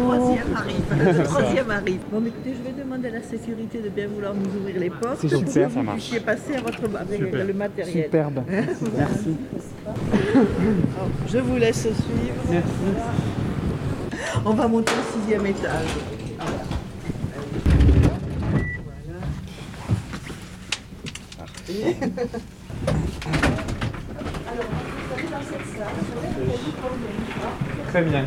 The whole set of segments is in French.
troisième arrive. Le troisième arrive. Bon, écoutez, je vais demander à la sécurité de bien vouloir nous ouvrir les portes. C'est gentil, pour ça que vous marche. puissiez passer à votre avec Super. le matériel. Superbe. Merci. Alors, je vous laisse suivre. Merci. On va monter au sixième étage. Très bien.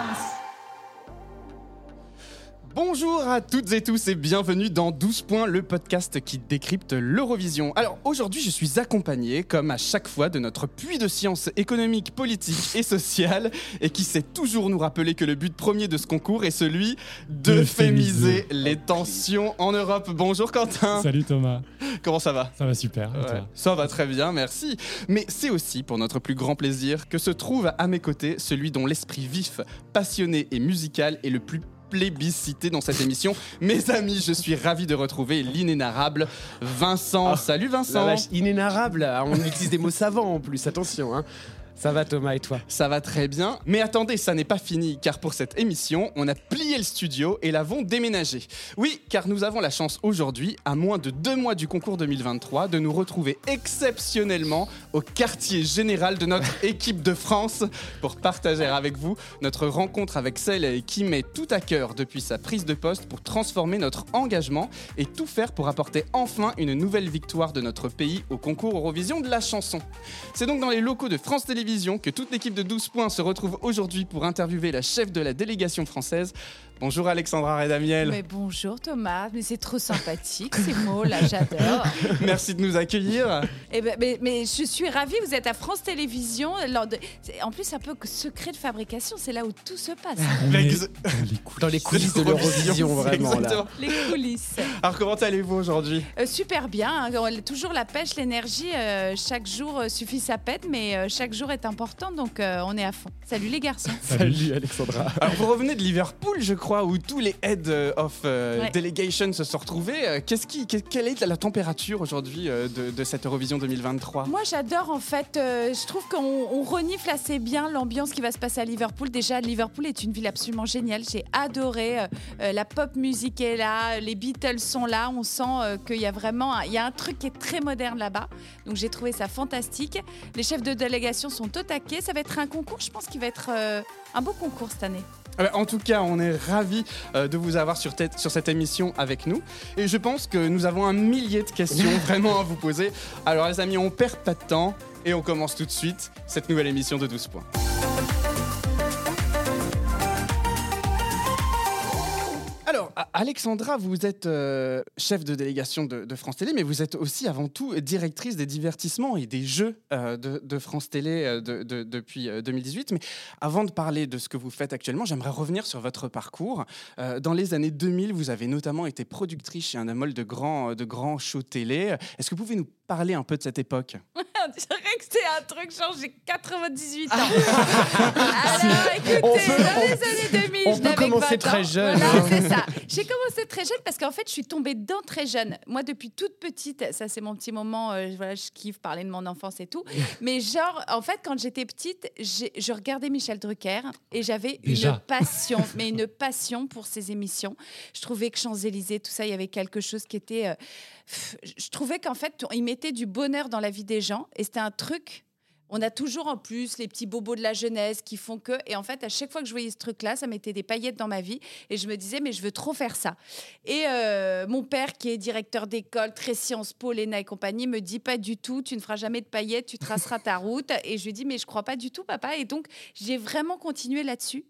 Bonjour à toutes et tous et bienvenue dans 12 points, le podcast qui décrypte l'Eurovision. Alors aujourd'hui je suis accompagné, comme à chaque fois, de notre puits de sciences économiques, politiques et sociales et qui sait toujours nous rappeler que le but premier de ce concours est celui d'euphémiser les tensions en Europe. Bonjour Quentin, Salut Thomas, comment ça va? Ça va super. et Ouais, toi? ça va très bien, merci. Mais c'est aussi pour notre plus grand plaisir que se trouve à mes côtés celui dont l'esprit vif, passionné et musical est le plus plébiscité dans cette émission. Mes amis, je suis ravi de retrouver l'inénarrable Vincent. Ah, Salut La Vincent. vache, inénarrable, ah, on utilise des mots savants en plus, attention. Hein. Ça va Thomas et toi Ça va très bien. Mais attendez, ça n'est pas fini, car pour cette émission, on a plié le studio et l'avons déménagé. Oui, car nous avons la chance aujourd'hui, à moins de deux mois du concours 2023, de nous retrouver exceptionnellement au quartier général de notre équipe de France pour partager avec vous notre rencontre avec celle qui met tout à cœur depuis sa prise de poste pour transformer notre engagement et tout faire pour apporter enfin une nouvelle victoire de notre pays au concours Eurovision de la chanson. C'est donc dans les locaux de France Télévisions que toute l'équipe de 12 points se retrouve aujourd'hui pour interviewer la chef de la délégation française. Bonjour Alexandra Redamiel. Mais bonjour Thomas, mais c'est trop sympathique ces mots là, j'adore. Merci de nous accueillir. Eh ben, mais, mais je suis ravie, vous êtes à France Télévisions. lors de- c'est- En plus, un peu secret de fabrication, c'est là où tout se passe. Ex- dans les coulisses. Dans les coulisses de l'Eurovision, vraiment là. Exactement. Les coulisses. Alors comment allez-vous aujourd'hui? Euh, super bien, hein, toujours la pêche, l'énergie. euh, chaque jour euh, suffit sa pète, mais euh, chaque jour est important, donc euh, on est à fond. Salut les garçons. Salut Alexandra. Alors vous revenez de Liverpool, je crois, où tous les heads euh, of euh, Ouais. delegation se sont retrouvés. Euh, Qu'est-ce qui, que- quelle est la température aujourd'hui de, de cette Eurovision 2023 Moi, j'adore en fait. euh, je trouve qu'on on renifle assez bien l'ambiance qui va se passer à Liverpool. Déjà, Liverpool est une ville absolument géniale. J'ai adoré. euh, la pop musique est là, les Beatles sont là. On sent qu'il y a vraiment un, il y a un truc qui est très moderne là-bas. Donc, j'ai trouvé ça fantastique. Les chefs de délégation sont au taquet. Ça va être un concours, je pense, qui va être un beau concours cette année. Ah bah, En tout cas, on est ravis euh, de vous avoir sur, tête- sur cette émission avec nous. Et je pense que nous avons un millier de questions vraiment à vous poser. Alors les amis, on perd pas de temps et on commence tout de suite cette nouvelle émission de 12 points. Alors, Alexandra, vous êtes euh, chef de délégation de, de France Télé, mais vous êtes aussi avant tout directrice des divertissements et des jeux euh, de, de France Télé euh, de- de- depuis euh, 2018. Mais avant de parler de ce que vous faites actuellement, j'aimerais revenir sur votre parcours. Euh, dans les années 2000, vous avez notamment été productrice chez un amol de grands, de grands shows télé. Est-ce que vous pouvez nous parler un peu de cette époque? On dirait que c'est un truc genre j'ai 98 ans. Alors écoutez, On peut- dans on- les années 2000, on je peut n'avais que commencer 20 très jeune, Voilà, hein. c'est ça. J'ai commencé très jeune parce qu'en fait, je suis tombée dedans très jeune. Moi, depuis toute petite, ça c'est mon petit moment, euh, voilà, je kiffe parler de mon enfance et tout. Mais genre, en fait, quand j'étais petite, je regardais Michel Drucker et j'avais une passion, mais une passion pour ses émissions. Je trouvais que Champs-Élysées, tout ça, il y avait quelque chose qui était... euh, je trouvais qu'en fait, il mettait du bonheur dans la vie des gens et c'était un truc. On a toujours en plus les petits bobos de la jeunesse qui font que. Et en fait, à chaque fois que je voyais ce truc-là, ça mettait des paillettes dans ma vie. Et je me disais, mais je veux trop faire ça. Et euh, mon père, qui est directeur d'école, très Sciences Po, l'ENA et compagnie, me dit pas du tout, tu ne feras jamais de paillettes, tu traceras ta route. Et je lui dis, mais je crois pas du tout, papa. Et donc, j'ai vraiment continué là-dessus.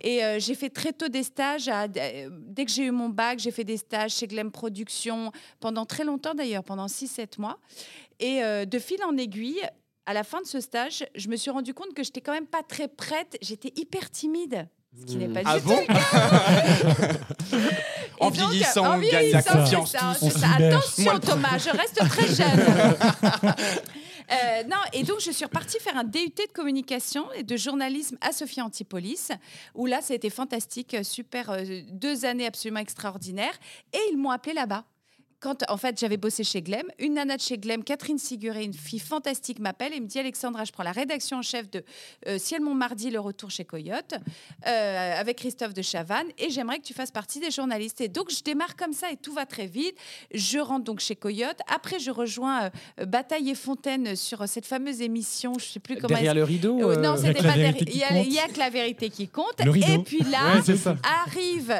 Et euh, j'ai fait très tôt des stages. euh, dès que j'ai eu mon bac, j'ai fait des stages chez Glem Productions pendant très longtemps d'ailleurs, pendant 6-7 mois. Et de fil en aiguille, à la fin de ce stage, je me suis rendu compte que j'étais quand même pas très prête. J'étais hyper timide. Ce qui n'est pas Ah du bon tout le cas. En Et donc, vieillissant, en on gagne la vieillissant, confiance c'est ça, tous. c'est On ça. Attention Moi, Thomas, je reste très jeune. Euh, non, et donc je suis repartie faire un DUT de communication et de journalisme à Sophia Antipolis, où là, ça a été fantastique, super, euh, deux années absolument extraordinaires. Et ils m'ont appelé là-bas. Quand, en fait, j'avais bossé chez Glem, une nana de chez Glem, Catherine Siguré, une fille fantastique, m'appelle et me dit Alexandra, je prends la rédaction en chef de euh, Ciel mon mardi, le retour chez Coyote, euh, avec Christophe de Chavannes, et j'aimerais que tu fasses partie des journalistes. Et donc, je démarre comme ça et tout va très vite. Je rentre donc chez Coyote. Après, je rejoins euh, Bataille et Fontaine sur cette fameuse émission, je sais plus comment Derrière elle le rideau. euh, non, Il y a c'était que la pas vérité derrière- qui Il y, a- que la vérité qui compte. Le rideau. Et puis là, Ouais, arrive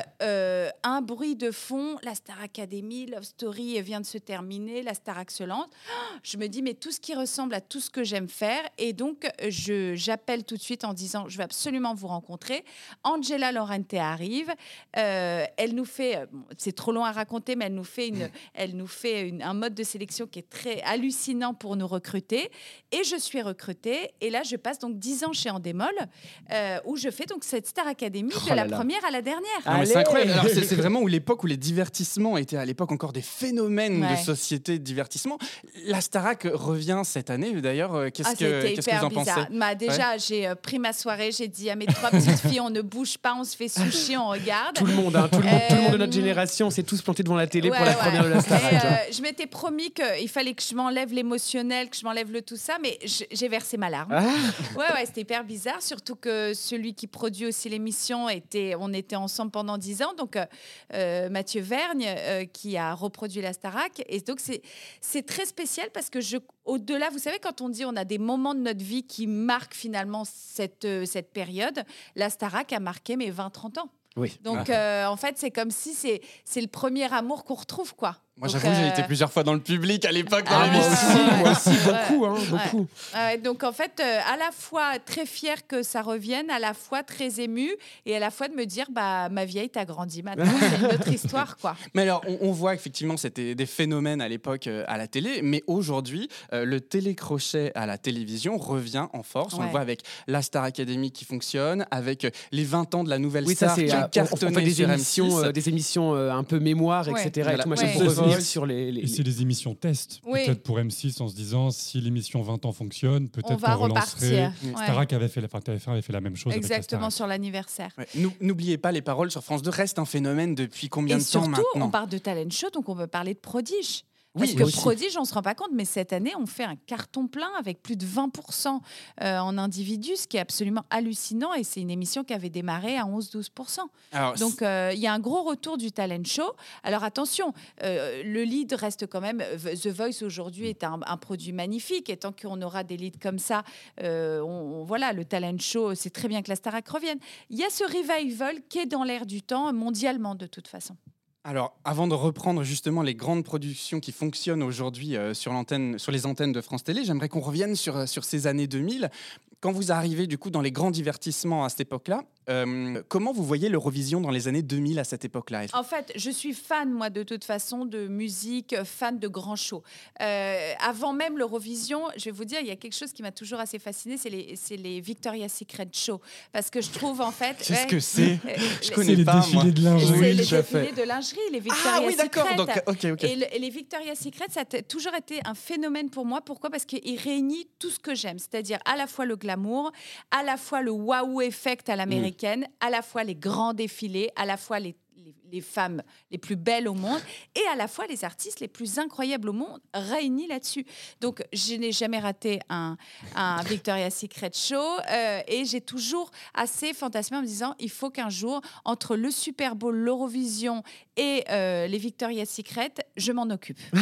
un bruit de fond. La Star Academy, Love Story vient de se terminer. La Star Excellente. Ah, Je me dis, mais tout ce qui ressemble à tout ce que j'aime faire. Et donc, je j'appelle tout de suite en disant, je veux absolument vous rencontrer. Angela Laurente arrive. Euh, elle nous fait, euh, bon, c'est trop long à raconter, mais elle nous fait, une, elle nous fait une- un mode de sélection qui est très hallucinant pour nous recruter. Et je suis recrutée. Et là, je passe donc 10 ans chez Endemol, euh, où je fais donc cette Star Academy Oh de la là première à la dernière. Non, mais c'est Allez. incroyable. Alors, c'est c'est vraiment où l'époque où les divertissements étaient à l'époque encore des phénomènes Ouais. de société de divertissement. La Starac revient cette année d'ailleurs. Euh, Qu'est-ce Ah, que qu'est-ce que vous en bizarre. pensez? Bah, déjà, j'ai euh, pris ma soirée, j'ai dit à mes trois petites filles, on ne bouge pas, on se fait sushi, on regarde. Tout le monde, hein, tout, le monde tout le monde de notre Euh, génération s'est tous plantés devant la télé Ouais, pour la ouais. première de la Starac. Et, euh, je m'étais promis qu'il fallait que je m'enlève l'émotionnel, que je m'enlève le tout ça, mais j'ai versé ma larme. Ah. Ouais, ouais, c'était hyper bizarre, surtout que celui qui produit aussi l'émission était, on était ensemble pendant dix ans, donc euh, Mathieu Vergne euh, qui a reproduit la Starac, et donc c'est très spécial parce que je, au-delà, vous savez, quand on dit on a des moments de notre vie qui marquent finalement cette euh, cette période, la Starac a marqué mes 20-30 ans. Oui. Donc euh, en fait, c'est comme si c'est c'est le premier amour qu'on retrouve, quoi. Moi, j'avoue, j'ai euh, été plusieurs fois dans le public à l'époque dans Ah, moi aussi, moi beaucoup, hein, beaucoup. Ouais, donc en fait, euh, à la fois très fière que ça revienne, à la fois très émue, et à la fois de me dire, bah ma vieille, t'as grandi maintenant, c'est une autre histoire, quoi. Mais alors, on, on voit effectivement c'était des phénomènes à l'époque euh, à la télé, mais aujourd'hui, euh, le télécrochet à la télévision revient en force. On le voit avec la Star Academy qui fonctionne, avec les 20 ans de la nouvelle Oui, ça star c'est. qui euh, ont on- on, cartonné fait des sur émissions, M6. euh, des émissions euh, un peu mémoire, Ouais. etc. Et tout machin Ouais. sur les. les- Et c'est des émissions test, Oui. peut-être pour M6, en se disant si l'émission 20 ans fonctionne, On peut-être va qu'on relancerait. Starac avait fait, la, enfin, TF1 avait fait la même chose avec la Exactement sur l'anniversaire. Ouais. N'oubliez pas, les paroles sur France 2 restent un phénomène depuis combien Et de temps surtout, maintenant on parle de talent show, donc on peut parler de prodige. Oui, Parce que. Prodige, on se rend pas compte, mais cette année, on fait un carton plein avec plus de 20% euh, en individus, ce qui est absolument hallucinant. Et c'est une émission qui avait démarré à 11-12%. Alors, Donc, euh, il y a un gros retour du talent show. Alors, attention, euh, le lead reste quand même. The Voice aujourd'hui est un, un produit magnifique. Et tant qu'on aura des leads comme ça, euh, on, on- voilà, le talent show, c'est très bien que la Starac revienne. Il y a ce revival qui est dans l'air du temps, mondialement de toute façon. Alors, avant de reprendre justement les grandes productions qui fonctionnent aujourd'hui euh, sur, sur les antennes de France Télé, j'aimerais qu'on revienne sur, euh, sur ces années 2000. Quand vous arrivez du coup dans les grands divertissements à cette époque-là, euh, comment vous voyez l'Eurovision dans les années 2000 à cette époque-là En fait, je suis fan, moi, de toute façon, de musique, euh, fan de grands shows. Euh, avant même l'Eurovision, je vais vous dire, il y a quelque chose qui m'a toujours assez fasciné, c'est les, les Victoria's Secret Show. Parce que je trouve, en fait... Qu'est-ce ouais, que c'est? euh, Je connais C'est les pas, moi. de lingerie. les défilés de lingerie, les Victoria's Ah oui, d'accord. Secret. Donc, ok, ok. Et, le- et les Victoria's Secret, ça a toujours été un phénomène pour moi. Pourquoi? Parce qu'il réunit tout ce que j'aime, c'est-à-dire à la fois le glamour, à la fois le waouh effect à l'américaine, à la fois les grands défilés, à la fois les, les femmes les plus belles au monde et à la fois les artistes les plus incroyables au monde réunis là-dessus. Donc, je n'ai jamais raté un, un Victoria's Secret show euh, et j'ai toujours assez fantasmé en me disant il faut qu'un jour, entre le Super Bowl, l'Eurovision et euh, les Victoria's Secret, je m'en occupe.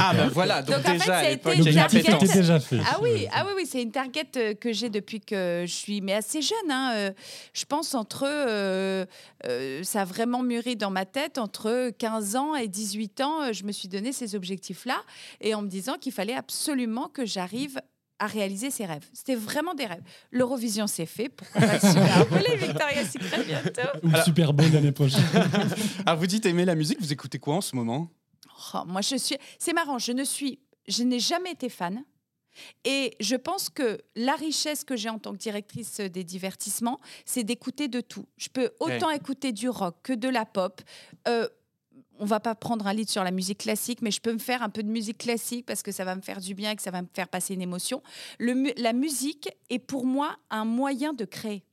Ah ben voilà, donc, Donc, en fait, déjà ça a à l'époque, une était déjà fait. Ah oui, ah oui, oui, c'est une target euh, que j'ai depuis que je suis, mais assez jeune. hein, euh, je pense entre, euh, euh, ça a vraiment mûri dans ma tête entre 15 ans et 18 ans. Je me suis donné ces objectifs-là et en me disant qu'il fallait absolument que j'arrive à réaliser ces rêves. C'était vraiment des rêves. L'Eurovision, c'est fait. Pourquoi pas Super Victoria's Secret bientôt Ou Super Bowl l'année prochaine. Ah, vous dites aimer la musique, vous écoutez quoi en ce moment? Oh, moi, je suis. C'est marrant. Je ne suis. Je n'ai jamais été fan. Et je pense que la richesse que j'ai en tant que directrice des divertissements, c'est d'écouter de tout. Je peux autant écouter du rock que de la pop. Euh, on va pas prendre un lead sur la musique classique, mais je peux me faire un peu de musique classique parce que ça va me faire du bien et que ça va me faire passer une émotion. Le la musique est pour moi un moyen de créer.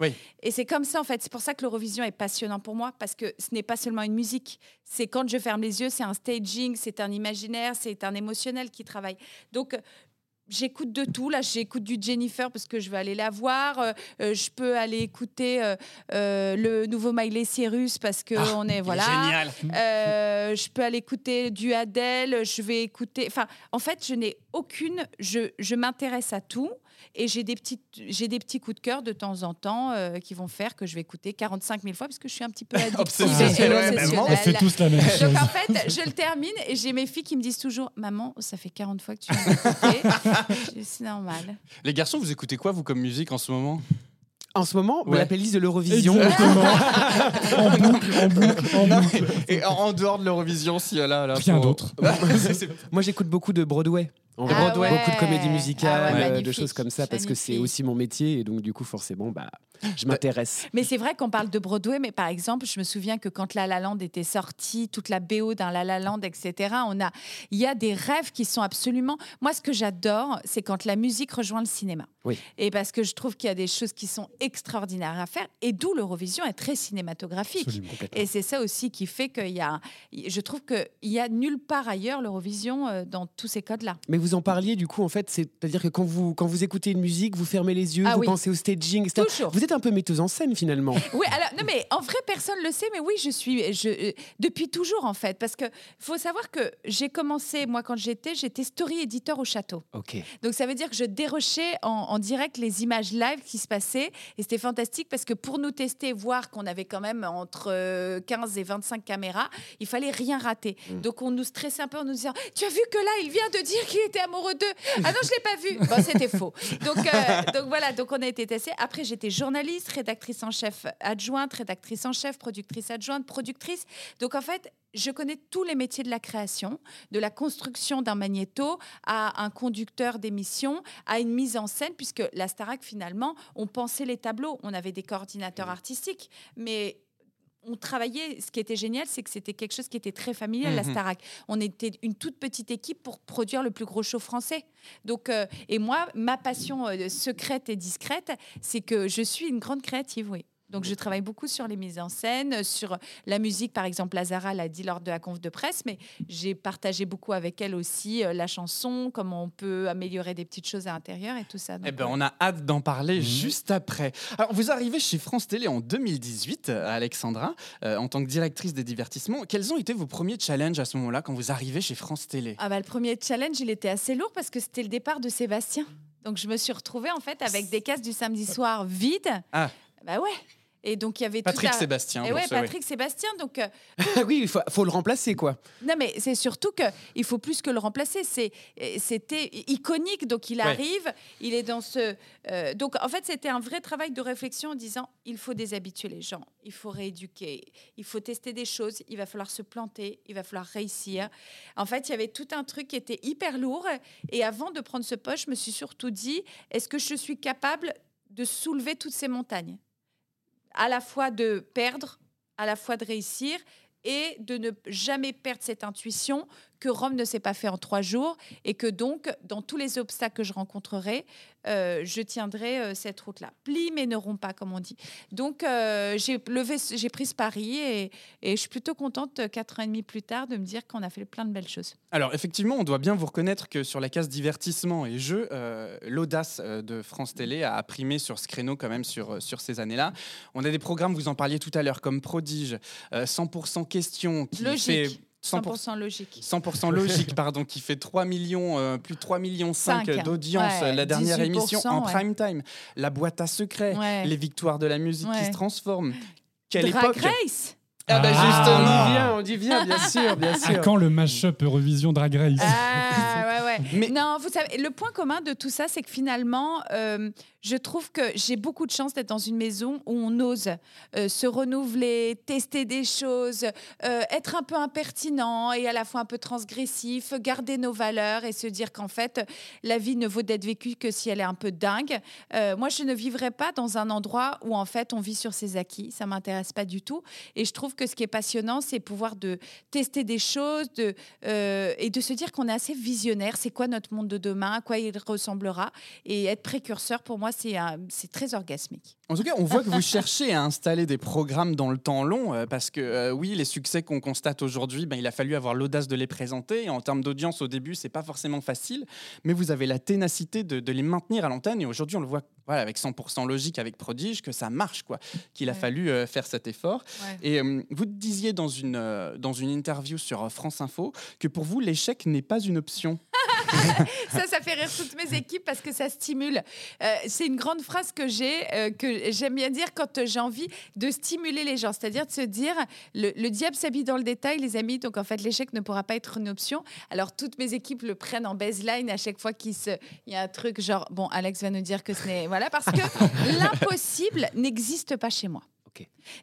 Oui. Et c'est comme ça, en fait. C'est pour ça que l'Eurovision est passionnant pour moi, parce que ce n'est pas seulement une musique. C'est quand je ferme les yeux, c'est un staging, c'est un imaginaire, c'est un émotionnel qui travaille. Donc, J'écoute de tout. Là, j'écoute du Jennifer parce que je vais aller la voir. Euh, euh, je peux aller écouter euh, euh, le nouveau Miley Cyrus parce que on est voilà. Génial. Je peux aller écouter du Adele. Je vais écouter. Enfin, en fait, je n'ai aucune. Je, je m'intéresse à tout et j'ai des petits j'ai des petits coups de cœur de temps en temps euh, qui vont faire que je vais écouter 45 000 fois parce que je suis un petit peu addictive Obsessionnelle. On fait tous la même chose. Donc en fait, je le termine et j'ai mes filles qui me disent toujours Maman, ça fait 40 fois que tu dis, C'est normal. Les garçons, vous écoutez quoi, vous, comme musique en ce moment? En ce moment, Ouais. la playlist de l'Eurovision. En boucle, en boucle, en boucle. Et en, dehors de l'Eurovision, si là, là. Rien pour- d'autre. Moi, j'écoute beaucoup de Broadway. En Ah ouais. beaucoup de comédies musicales, Ah ouais, euh, de choses comme ça, parce que c'est aussi mon métier. Et donc, du coup, forcément, bah, je m'intéresse. Mais c'est vrai qu'on parle de Broadway, mais par exemple, je me souviens que quand La La Land était sorti, toute la BO d'un La La Land, etc., on a, il y a des rêves qui sont absolument. Moi, ce que j'adore, c'est quand la musique rejoint le cinéma. Oui. Et parce que je trouve qu'il y a des choses qui sont extraordinaires à faire, et d'où l'Eurovision est très cinématographique. Absolument. Et c'est ça aussi qui fait qu'il y a. Je trouve qu'il y a nulle part ailleurs l'Eurovision euh, dans tous ces codes-là. Mais vous en parliez, du coup, en fait, c'est-à-dire que quand vous, quand vous écoutez une musique, vous fermez les yeux, Ah vous oui. pensez au staging, etc. Toujours. Vous êtes un peu metteuse en scène, finalement. Oui, alors non mais en vrai personne le sait, mais oui je suis je, euh, depuis toujours en fait parce que faut savoir que j'ai commencé moi quand j'étais j'étais story éditeur au château. Ok. Donc ça veut dire que je dérochais en, en direct les images live qui se passaient et c'était fantastique parce que pour nous tester voir qu'on avait quand même entre euh, 15 et 25 caméras, il fallait rien rater. Donc on nous stressait un peu en nous disant "Tu as vu que là il vient de dire qu'il était amoureux d'eux Ah non, je l'ai pas vu." Bon, c'était faux. Donc euh, donc voilà, donc on a été testés. Après j'étais journaliste, rédactrice en chef adjointe, rédactrice en chef, productrice adjointe, productrice. Donc en fait, je connais tous les métiers de la création, de la construction d'un magnéto à un conducteur d'émission, à une mise en scène, puisque la Starac, finalement, on pensait les tableaux, on avait des coordinateurs artistiques, mais on travaillait, ce qui était génial, c'est que c'était quelque chose qui était très familial, la Mhm. Starac. On était une toute petite équipe pour produire le plus gros show français. Donc, euh, et moi, ma passion euh, secrète et discrète, c'est que je suis une grande créative, oui. Donc, je travaille beaucoup sur les mises en scène, sur la musique. Par exemple, Lazara l'a dit lors de la conf de presse, mais j'ai partagé beaucoup avec elle aussi euh, la chanson, comment on peut améliorer des petites choses à l'intérieur et tout ça. Eh ben, ouais. on a hâte d'en parler juste après. Alors, vous arrivez chez France Télé en 2018, euh, Alexandra, euh, en tant que directrice des divertissements. Quels ont été vos premiers challenges à ce moment-là quand vous arrivez chez France Télé? Ah bah, le premier challenge, il était assez lourd parce que c'était le départ de Sébastien. Donc je me suis retrouvée en fait avec des cases du samedi soir vides. Ah. Bah ouais. Et donc il y avait Patrick tout à... Sébastien. Et pour ouais. Patrick Sébastien. Donc euh, oui, il faut, faut le remplacer, quoi. non mais c'est surtout que il faut plus que le remplacer. Euh, c'était iconique. Donc il Ouais. arrive, il est dans ce. euh, donc en fait c'était un vrai travail de réflexion en disant il faut déshabituer les gens, il faut rééduquer, il faut tester des choses, il va falloir se planter, il va falloir réussir. En fait il y avait tout un truc qui était hyper lourd. Et avant de prendre ce poste, je me suis surtout dit est-ce que je suis capable de soulever toutes ces montagnes? À la fois de perdre, à la fois de réussir et de ne jamais perdre cette intuition que Rome ne s'est pas fait en trois jours et que donc, dans tous les obstacles que je rencontrerai, euh, je tiendrai euh, cette route-là. Plie mais ne rompt pas, comme on dit. Donc, euh, j'ai levé, j'ai pris ce pari et, et je suis plutôt contente, quatre ans et demi plus tard, de me dire qu'on a fait plein de belles choses. Alors, effectivement, on doit bien vous reconnaître que sur la case divertissement et euh, l'audace de France Télé a primé sur ce créneau quand même sur, sur ces années-là. On a des programmes, vous en parliez tout à l'heure, comme Prodige, euh, 100% questions, qui Logique. fait 100%, 100% logique. 100% logique, pardon, qui fait 3 millions, euh, plus de 3 millions 5 Cinq. d'audience, Ouais, la dernière 18%, émission en ouais. prime time. La boîte à secrets, Ouais. les victoires de la musique qui se transforment. Quelle Drag époque Race Ah bah Ah. On on dit bien, bien sûr, bien À sûr. quand le mash-up Eurovision Drag Race Ah, ouais, ouais. Mais- Non, vous savez, le point commun de tout ça, c'est que finalement, euh, je trouve que j'ai beaucoup de chance d'être dans une maison où on ose euh, se renouveler, tester des choses, euh, être un peu impertinent et à la fois un peu transgressif, garder nos valeurs et se dire qu'en fait, la vie ne vaut d'être vécue que si elle est un peu dingue. Euh, moi, je ne vivrais pas dans un endroit où en fait on vit sur ses acquis. Ça m'intéresse pas du tout. Et je trouve que ce qui est passionnant, c'est pouvoir de tester des choses de, et de se dire qu'on est assez visionnaire. C'est quoi notre monde de demain? À quoi il ressemblera? Et être précurseur, pour moi, c'est très orgasmique. En tout cas, on voit que vous cherchez à installer des programmes dans le temps long, euh, parce que euh, oui, les succès qu'on constate aujourd'hui, ben, il a fallu avoir l'audace de les présenter. Et en termes d'audience, au début, c'est pas forcément facile, mais vous avez la ténacité de, de les maintenir à l'antenne. Et aujourd'hui, on le voit voilà, avec 100% logique, avec Prodige, que ça marche, quoi. Qu'il a Ouais. fallu euh, faire cet effort. Ouais. Et vous disiez dans une, dans une interview sur France Info que pour vous, l'échec n'est pas une option. Ça, ça fait rire toutes mes équipes parce que ça stimule. Euh, c'est une grande phrase que j'ai, euh, que j'aime bien dire quand j'ai envie de stimuler les gens. C'est-à-dire de se dire, le, le diable s'habille dans le détail, les amis. Donc, en fait, l'échec ne pourra pas être une option. Alors, toutes mes équipes le prennent en baseline à chaque fois qu'il se- il y a un truc genre, bon, Alex va nous dire que ce n'est. Voilà, parce que l'impossible n'existe pas chez moi.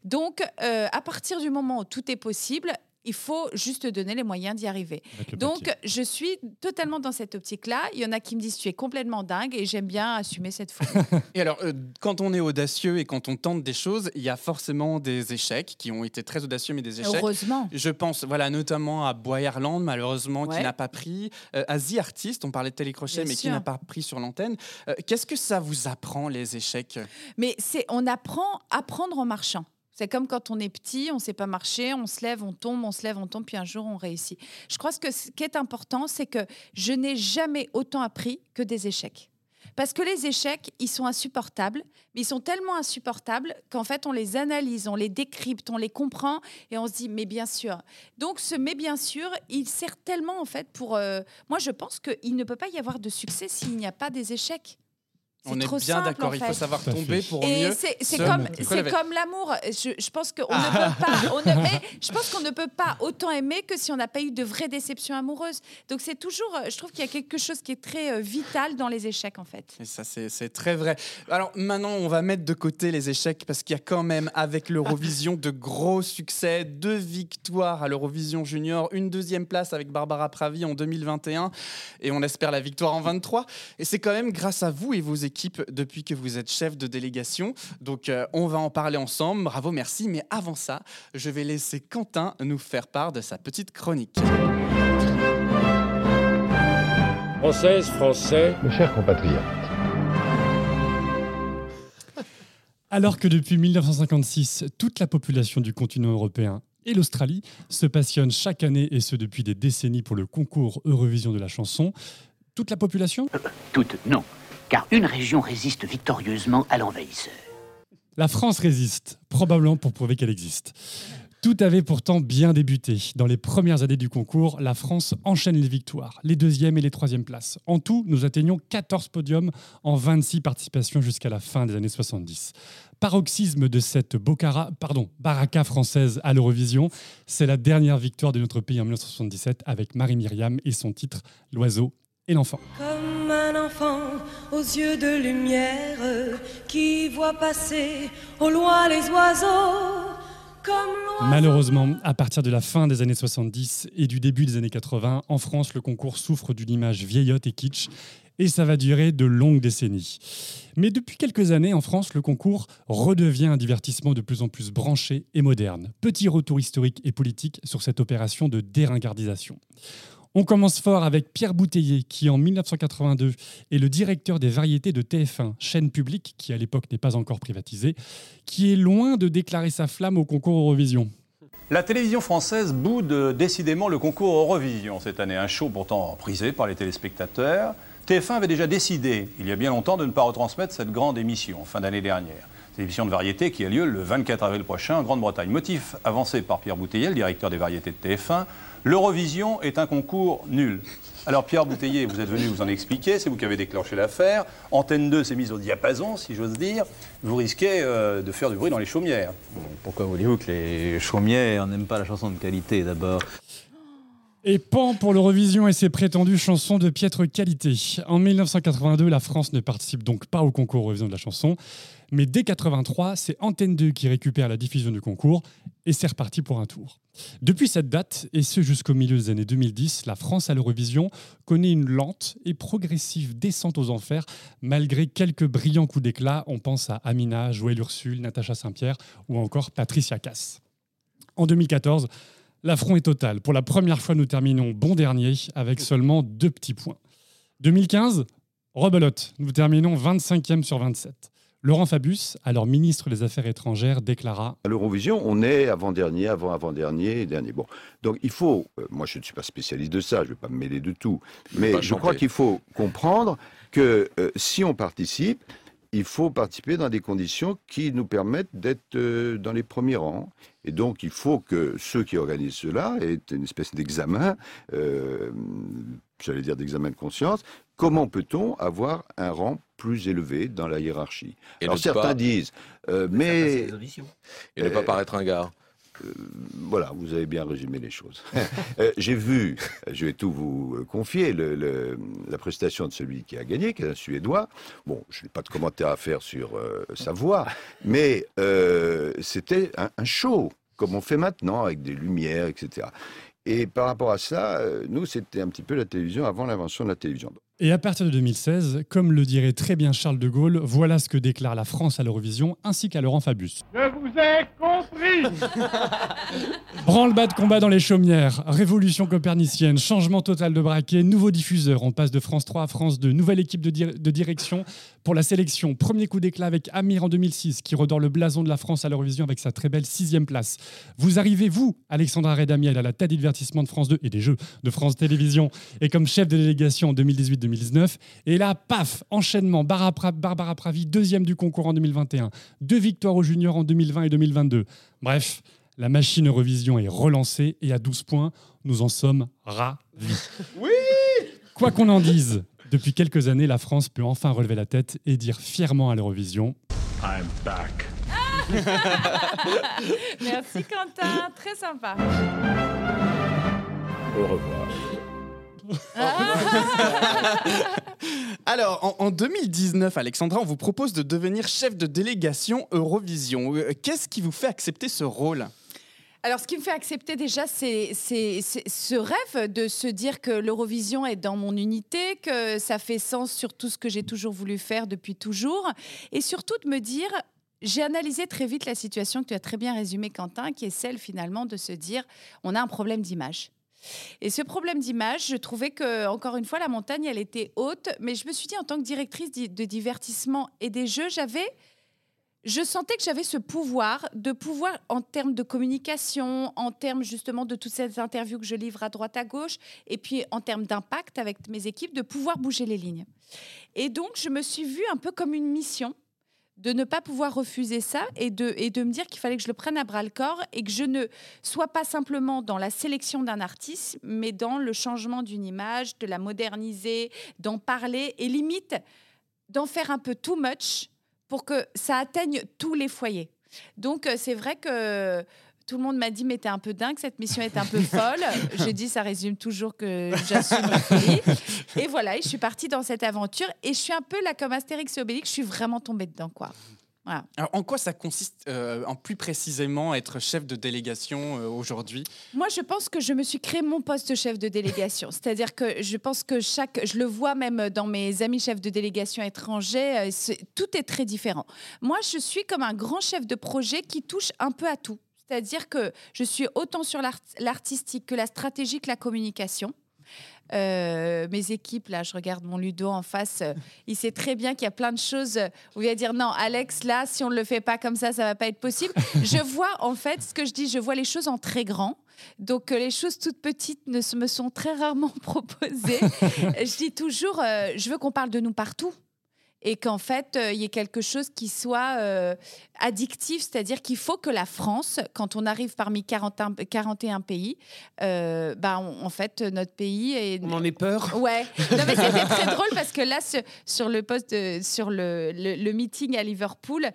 Donc, euh, à partir du moment où tout est possible, il faut juste donner les moyens d'y arriver. Donc, je suis totalement dans cette optique-là. Il y en a qui me disent tu es complètement dingue et j'aime bien assumer cette folie. Et alors, euh, quand on est audacieux et quand on tente des choses, il y a forcément des échecs qui ont été très audacieux, mais des échecs. Heureusement. Je pense voilà, notamment à Boyerland, malheureusement, qui n'a pas pris. euh, à The Artist, on parlait de télécrochet, Bien mais qui n'a pas pris sur l'antenne. Euh, Qu'est-ce que ça vous apprend, les échecs? Mais c'est, on apprend à apprendre en marchant. C'est comme quand on est petit, on ne sait pas marcher, on se lève, on tombe, on se lève, on tombe, puis un jour on réussit. Je crois que ce qui est important, c'est que je n'ai jamais autant appris que des échecs. Parce que les échecs, ils sont insupportables, mais ils sont tellement insupportables qu'en fait, on les analyse, on les décrypte, on les comprend et on se dit, mais bien sûr. Donc, ce mais bien sûr, il sert tellement en fait pour. euh, Moi, je pense qu'il ne peut pas y avoir de succès s'il n'y a pas des échecs. On est trop bien simple, d'accord, en il faut savoir tomber pour Et mieux. c'est comme, relever. c'est comme l'amour. Je, je pense qu'on ne peut pas. on ne- mais je pense qu'on ne peut pas autant aimer que si on n'a pas eu de vraies déceptions amoureuses. Donc c'est toujours. Je trouve qu'il y a quelque chose qui est très euh, vital dans les échecs en fait. Et ça, c'est c'est très vrai. Alors maintenant, on va mettre de côté les échecs parce qu'il y a quand même, avec l'Eurovision, de gros succès. Deux victoires à l'Eurovision Junior, une deuxième place avec Barbara Pravi en 2021 et on espère la victoire en 23. Et c'est quand même grâce à vous et vos équipes depuis que vous êtes chef de délégation. Donc euh, on va en parler ensemble. Bravo, merci. Mais avant ça, je vais laisser Quentin nous faire part de sa petite chronique. Françaises, Français, Mes chers compatriotes, Alors que depuis 1956, toute la population du continent européen et l'Australie se passionnent chaque année, et ce depuis des décennies, pour le concours Eurovision de la chanson, toute la population? Toutes, non. Car une région résiste victorieusement à l'envahisseur. La France résiste, probablement pour prouver qu'elle existe. Tout avait pourtant bien débuté. Dans les premières années du concours, la France enchaîne les victoires, les deuxièmes et les troisièmes places. En tout, nous atteignons 14 podiums en 26 participations jusqu'à la fin des années 70. Paroxysme de cette Bocara, pardon, baraka française à l'Eurovision, c'est la dernière victoire de notre pays en 1977 avec Marie-Myriam et son titre L'oiseau et l'enfant. Comme un enfant aux yeux de lumière qui voit passer au loin les oiseaux. Comme. Malheureusement, à partir de la fin des années 70 et du début des années 80, en France, le concours souffre d'une image vieillotte et kitsch, et ça va durer de longues décennies. Mais depuis quelques années, en France, le concours redevient un divertissement de plus en plus branché et moderne. Petit retour historique et politique sur cette opération de déringardisation. On commence fort avec Pierre Bouteiller, qui en 1982 est le directeur des variétés de TF1, chaîne publique qui à l'époque n'est pas encore privatisée, qui est loin de déclarer sa flamme au concours Eurovision. La télévision française boude décidément le concours Eurovision cette année, un show pourtant prisé par les téléspectateurs. TF1 avait déjà décidé, il y a bien longtemps, de ne pas retransmettre cette grande émission fin d'année dernière. C'est l'émission de variété qui a lieu le 24 avril prochain en Grande-Bretagne. Motif avancé par Pierre Bouteiller, le directeur des variétés de TF1, l'Eurovision est un concours nul. Alors Pierre Bouteiller, vous êtes venu vous en expliquer, c'est vous qui avez déclenché l'affaire. Antenne 2 s'est mise au diapason, si j'ose dire. Vous risquez euh, de faire du bruit dans les chaumières. Pourquoi voulez-vous que les chaumières n'aiment pas la chanson de qualité d'abord? Et pan pour l'Eurovision et ses prétendues chansons de piètre qualité. En 1982, la France ne participe donc pas au concours Eurovision de la chanson. Mais dès 83, c'est Antenne 2 qui récupère la diffusion du concours et c'est reparti pour un tour. Depuis cette date, et ce jusqu'au milieu des années 2010, la France à l'Eurovision connaît une lente et progressive descente aux enfers, malgré quelques brillants coups d'éclat. On pense à Amina, Joël Ursule, Natacha Saint-Pierre ou encore Patricia Cass. En 2014, l'affront est total. Pour la première fois, nous terminons bon dernier avec seulement deux petits points. 2015, rebelote. Nous terminons 25e sur 27. Laurent Fabius, alors ministre des Affaires étrangères, déclara À l'Eurovision, on est avant-dernier, avant-avant-dernier dernier. Bon, donc il faut, euh, moi je ne suis pas spécialiste de ça, je ne vais pas me mêler de tout, mais je crois qu'il faut comprendre que euh, si on participe, il faut participer dans des conditions qui nous permettent d'être euh, dans les premiers rangs. Et donc, il faut que ceux qui organisent cela aient une espèce d'examen, euh, j'allais dire d'examen de conscience. Comment peut-on avoir un rang plus élevé dans la hiérarchie? Et Alors, certains pas- disent, euh, mais... Et ne pas Euh, paraître un gars. euh, voilà, vous avez bien résumé les choses. Euh, J'ai vu, je vais tout vous euh, confier, le- le- la prestation de celui qui a gagné, qui est un Suédois. Bon, je n'ai pas de commentaire à faire sur euh, sa voix, mais euh, c'était un, un show, comme on fait maintenant, avec des lumières, etc. Et par rapport à ça, euh, nous, c'était un petit peu la télévision avant l'invention de la télévision. Et à partir de 2016, comme le dirait très bien Charles de Gaulle, voilà ce que déclare la France à l'Eurovision ainsi qu'à Laurent Fabius. Je vous ai compris Branle-bas de combat dans les chaumières, révolution copernicienne, changement total de braquet, nouveau diffuseur. On passe de France 3 à France 2, nouvelle équipe de, de direction pour la sélection. Premier coup d'éclat avec Amir en 2006 qui redore le blason de la France à l'Eurovision avec sa très belle sixième place. Vous arrivez, vous, Alexandra Redamiel, à la tête divertissement de France 2 et des Jeux de France Télévisions et comme chef de délégation en 2018-2019. Et là, paf, enchaînement, Barbara Pravi, deuxième du concours en 2021, deux victoires aux juniors en 2020 et 2022. Bref, la machine Eurovision est relancée et à 12 points, nous en sommes ravis. Oui Quoi qu'on en dise, depuis quelques années, la France peut enfin relever la tête et dire fièrement à l'Eurovision I'm back. Merci Quentin, très sympa. Au revoir. Alors, en, en 2019, Alexandra, on vous propose de devenir chef de délégation Eurovision. Euh, Qu'est-ce qui vous fait accepter ce rôle? Alors, ce qui me fait accepter déjà, c'est ce rêve de se dire que l'Eurovision est dans mon unité, que ça fait sens sur tout ce que j'ai toujours voulu faire depuis toujours, et surtout de me dire. J'ai analysé très vite la situation que tu as très bien résumée, Quentin, qui est celle finalement de se dire on a un problème d'image. Et ce problème d'image, je trouvais que, encore une fois, la montagne, elle était haute. Mais je me suis dit, en tant que directrice di- de divertissement et des jeux, j'avais je sentais que j'avais ce pouvoir de pouvoir en termes de communication, en termes justement de toutes ces interviews que je livre à droite à gauche, et puis en termes d'impact avec mes équipes, de pouvoir bouger les lignes. Et donc je me suis vue un peu comme une mission de ne pas pouvoir refuser ça et de, et de me dire qu'il fallait que je le prenne à bras le corps et que je ne sois pas simplement dans la sélection d'un artiste, mais dans le changement d'une image, de la moderniser, d'en parler et limite d'en faire un peu too much pour que ça atteigne tous les foyers. Donc euh, c'est vrai que tout le monde m'a dit mais t'es un peu dingue, cette mission est un peu folle. J'ai dit ça résume toujours que j'assume folie. Et voilà, et je suis partie dans cette aventure et je suis un peu là comme Astérix et Obélix, je suis vraiment tombée dedans quoi. Voilà. Alors, en quoi ça consiste, euh, en plus précisément, être chef de délégation euh, aujourd'hui? Moi, je pense que je me suis créé mon poste de chef de délégation. C'est-à-dire que je pense que chaque, je le vois même dans mes amis chefs de délégation étrangers, euh, tout est très différent. Moi, je suis comme un grand chef de projet qui touche un peu à tout. C'est-à-dire que je suis autant sur l'art- l'artistique que la stratégie que la communication. Euh, mes équipes, là, je regarde mon Ludo en face, euh, il sait très bien qu'il y a plein de choses euh, où il va dire non, Alex, là, si on ne le fait pas comme ça, ça va pas être possible. je vois, en fait, ce que je dis, je vois les choses en très grand. Donc, euh, les choses toutes petites ne se- me sont très rarement proposées. je dis toujours, je veux qu'on parle de nous partout. Et qu'en fait, euh, il y ait quelque chose qui soit euh, addictif, c'est-à-dire qu'il faut que la France, quand on arrive parmi 41, 41 pays, euh, bah, on- en fait, notre pays est... On en est peur. Ouais. Non, mais c'était très drôle parce que là, sur, le poste, de- sur le, le- le meeting à Liverpool,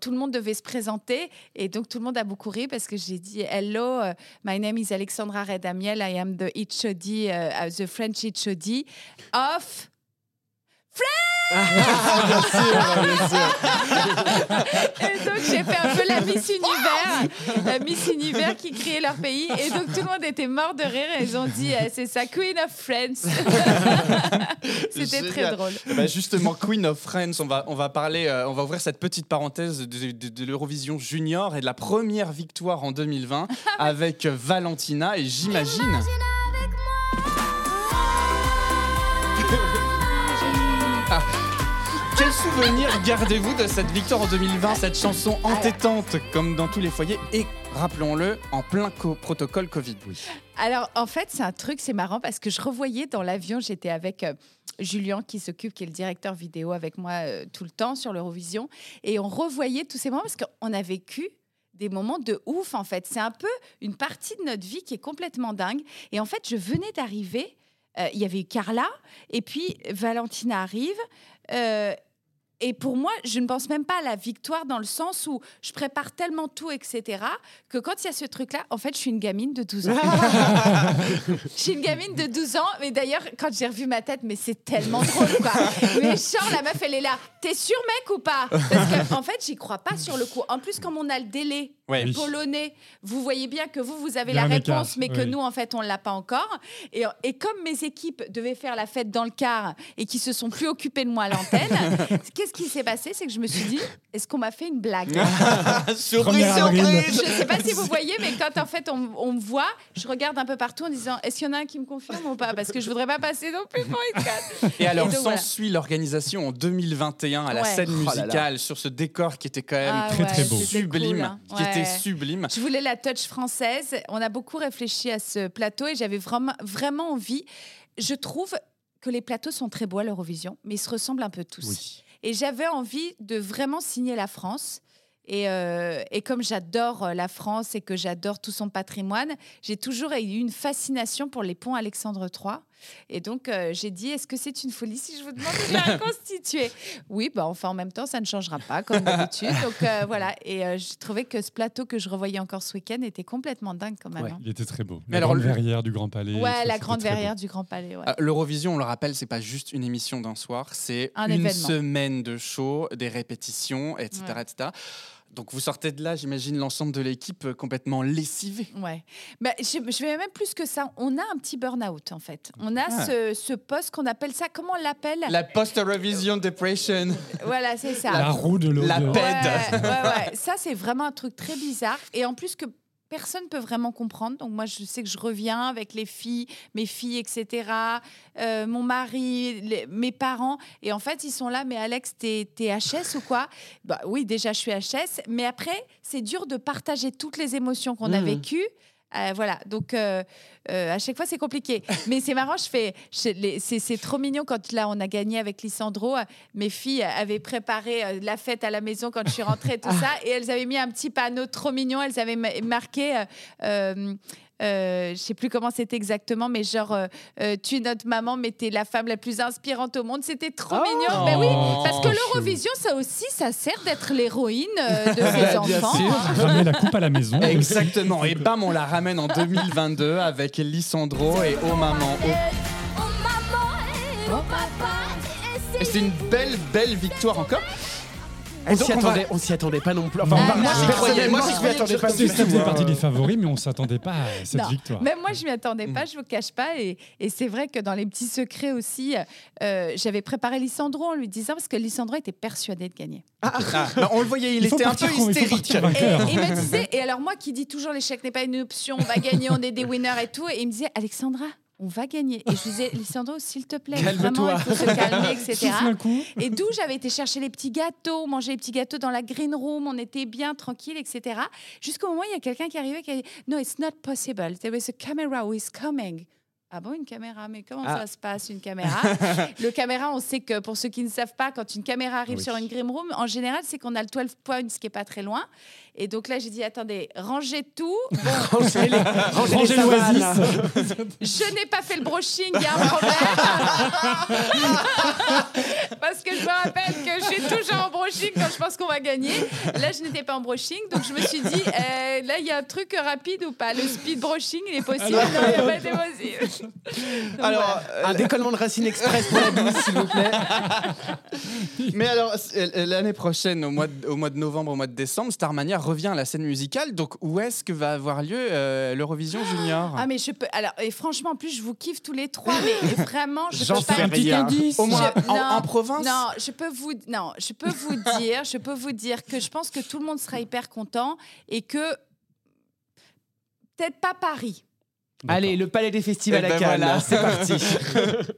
tout le monde devait se présenter et donc tout le monde a beaucoup ri parce que j'ai dit Hello, my name is Alexandra Redamiel, I am the HOD, uh, the French HOD of bien sûr, bien sûr. Et donc j'ai fait un peu la Miss Univers, la Miss Univers qui criait leur pays. Et donc tout le monde était mort de rire et ils ont dit euh, c'est ça, Queen of France. C'était très drôle. Ben, justement, Queen of Friends, on va, on va parler, euh, on va ouvrir cette petite parenthèse de, de- de l'Eurovision Junior et de la première victoire en 2020 avec Valentina et j'imagine. Quel souvenir gardez-vous de cette victoire en 2020, cette chanson entêtante comme dans tous les foyers et rappelons-le en plein co- protocole Covid. Alors, en fait, c'est un truc, c'est marrant parce que je revoyais dans l'avion, j'étais avec euh, Julien qui s'occupe, qui est le directeur vidéo avec moi euh, tout le temps sur l'Eurovision. Et on revoyait tous ces moments parce qu'on a vécu des moments de ouf, en fait. C'est un peu une partie de notre vie qui est complètement dingue. Et en fait, je venais d'arriver. euh, Il y avait eu Carla, et puis Valentina arrive. euh, et pour moi, je ne pense même pas à la victoire dans le sens où je prépare tellement tout, etc., que quand il y a ce truc-là, en fait, je suis une gamine de 12 ans. je suis une gamine de 12 ans, mais d'ailleurs, quand j'ai revu ma tête, mais c'est tellement drôle, quoi. Mais genre, la meuf, elle est là. T'es sûr, mec, ou pas? Parce qu'en en fait, j'y crois pas sur le coup. En plus, comme on a le délai Ouais. Polonais, vous voyez bien que vous, vous avez la réponse, mais que oui. nous, en fait, on l'a pas encore. Et, et comme mes équipes devaient faire la fête dans le car et qui se sont plus occupées de moi à l'antenne, qu'est-ce qui s'est passé? C'est que je me suis dit, est-ce qu'on m'a fait une blague? Surprise, avril. Je sais pas si vous voyez, mais quand en fait on, on me voit, je regarde un peu partout en disant, est-ce qu'il y en a un qui me confirme ou pas? Parce que je voudrais pas passer non plus pour une. Et alors, donc, voilà. s'ensuit l'organisation en 2021 à la Ouais. scène Oh là là. musicale sur ce décor qui était quand même Ah Très, ouais, très beau. c'était sublime. cool, hein. Qui était Sublime. Je voulais la touch française. On a beaucoup réfléchi à ce plateau et j'avais vraiment, vraiment envie. Je trouve que les plateaux sont très beaux à l'Eurovision, mais ils se ressemblent un peu tous. Oui. Et j'avais envie de vraiment signer la France. Et, euh, et comme j'adore euh, la France et que j'adore tout son patrimoine, j'ai toujours eu une fascination pour les ponts Alexandre III. Et donc, euh, j'ai dit, est-ce que c'est une folie si je vous demande de la reconstituer? Oui, bah, enfin, en même temps, ça ne changera pas, comme d'habitude. Donc, euh, voilà. Et euh, je trouvais que ce plateau que je revoyais encore ce week-end était complètement dingue, quand même. Ouais. hein. Il était très beau. Mais La alors, grande le- verrière du Grand Palais. Ouais, la grande verrière du Grand Palais. ouais. Euh, L'Eurovision, on le rappelle, c'est pas juste une émission d'un soir, c'est Un une événement. semaine de show, des répétitions, etc. Ouais. etc. Donc vous sortez de là, j'imagine, l'ensemble de l'équipe euh, complètement lessivée. Ouais. Bah, je, je vais même plus que ça. On a un petit burn-out, en fait. On a Ah. ce, ce poste qu'on appelle ça. Comment on l'appelle? La post-Eurovision depression. Voilà, c'est ça. La roue de l'eau. La. Ouais, ouais, ouais. Ça, c'est vraiment un truc très bizarre. Et en plus que personne peut vraiment comprendre. Donc moi, je sais que je reviens avec les filles, mes filles, etc. euh, mon mari, les- mes parents. Et en fait, ils sont là, mais Alex, t'es t'es HS ou quoi? Bah, Oui, déjà, je suis HS. Mais après, c'est dur de partager toutes les émotions qu'on a Mhm. vécues. Euh, voilà, donc euh, euh, à chaque fois c'est compliqué. Mais c'est marrant, je fais, c'est trop mignon quand là on a gagné avec Lissandro. euh, Mes filles avaient préparé la fête à la maison quand je suis rentrée, tout ça, et elles avaient mis un petit panneau trop mignon. Elles avaient ma- marqué. Euh, je sais plus comment c'était exactement, mais genre, euh, euh, tu es notre maman, mais tu es la femme la plus inspirante au monde. C'était trop mignon. Ben oui, parce que Oh, l'Eurovision, ça aussi, ça sert d'être l'héroïne de ses Bien enfants. sûr. hein. Ramener la coupe à la maison. Exactement. Et bam, on la ramène en 2022 avec Lissandro et Oh Maman. Oh. Et c'est une belle, belle victoire encore. On s'y attendait, on s'y attendait pas non plus. Enfin, Ah, moi, non. j'y croyais, moi, Personnellement, j'y attendais pas Ça faisait partie des favoris, mais on s'attendait pas à cette Non. victoire. Même moi, je m'y attendais Mm. pas, je vous cache pas. Et, et c'est vrai que dans les petits secrets aussi, euh, j'avais préparé Lissandro en lui disant, parce que Lissandro était persuadé de gagner. Ah, bah, on le voyait, il, était un peu hystérique. Et il me disait, et alors moi qui dis toujours l'échec n'est pas une option, on va gagner, on est des winners et tout, et il me disait, Alexandra, on va gagner. Et je disais, Lissandro, s'il te plaît, vraiment, il faut se calmer, etc. Et d'où j'avais été chercher les petits gâteaux, manger les petits gâteaux dans la green room, on était bien tranquille, etc. Jusqu'au moment où il y a quelqu'un qui arrivait qui a dit No, it's not possible. There is a camera who is coming. Ah bon, une caméra? Mais comment Ah. ça se passe, une caméra? Le caméra, on sait que pour ceux qui ne savent pas, quand une caméra arrive Oui. sur une Grim Room, en général, c'est qu'on a le 12 points, ce qui est pas très loin. Et donc là, j'ai dit, attendez, rangez tout. Bon, Rangez les, rangez l'oasis. je n'ai pas fait le brushing, il y a un problème. Parce que je me rappelle que je suis toujours en brushing quand je pense qu'on va gagner. Là, je n'étais pas en brushing, donc je me suis dit, euh, là, il y a un truc rapide ou pas? Le speed brushing, il est possible Non, il n'a pas possible. Alors, voilà. Un décollement de Racine Express pour la douce, s'il vous plaît. Mais alors, c'est- euh, l'année prochaine, au mois, de, au mois de novembre, au mois de décembre, Starmania revient à la scène musicale. Donc, où est-ce que va avoir lieu euh, l'Eurovision Junior Ah mais je peux alors et franchement en plus je vous kiffe tous les trois mais vraiment je J'en peux pas. Au moins, Je- en, non, en province Non, je peux vous non, je peux vous dire, je peux vous dire que je pense que tout le monde sera hyper content et que peut-être pas Paris, Allez, le palais des festivals Eh à ben Cannes, voilà. c'est parti.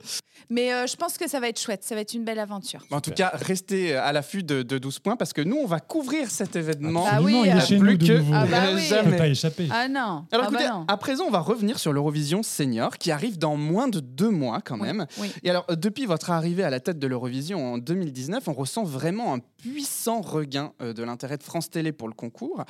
mais euh, je pense que ça va être chouette, ça va être une belle aventure. En tout cas, restez à l'affût de, de 12 points parce que nous, on va couvrir cet événement. Ah oui, il est euh, chez plus nous de que nouveau. Ah bah oui. Peut pas jamais. échapper. Ah non. Alors ah bah écoutez, non. à présent, on va revenir sur l'Eurovision Senior qui arrive dans moins de deux mois quand même. Oui. Et alors, euh, depuis votre arrivée à la tête de l'Eurovision en 2019, on ressent vraiment un puissant regain de l'intérêt de France Télé pour le concours.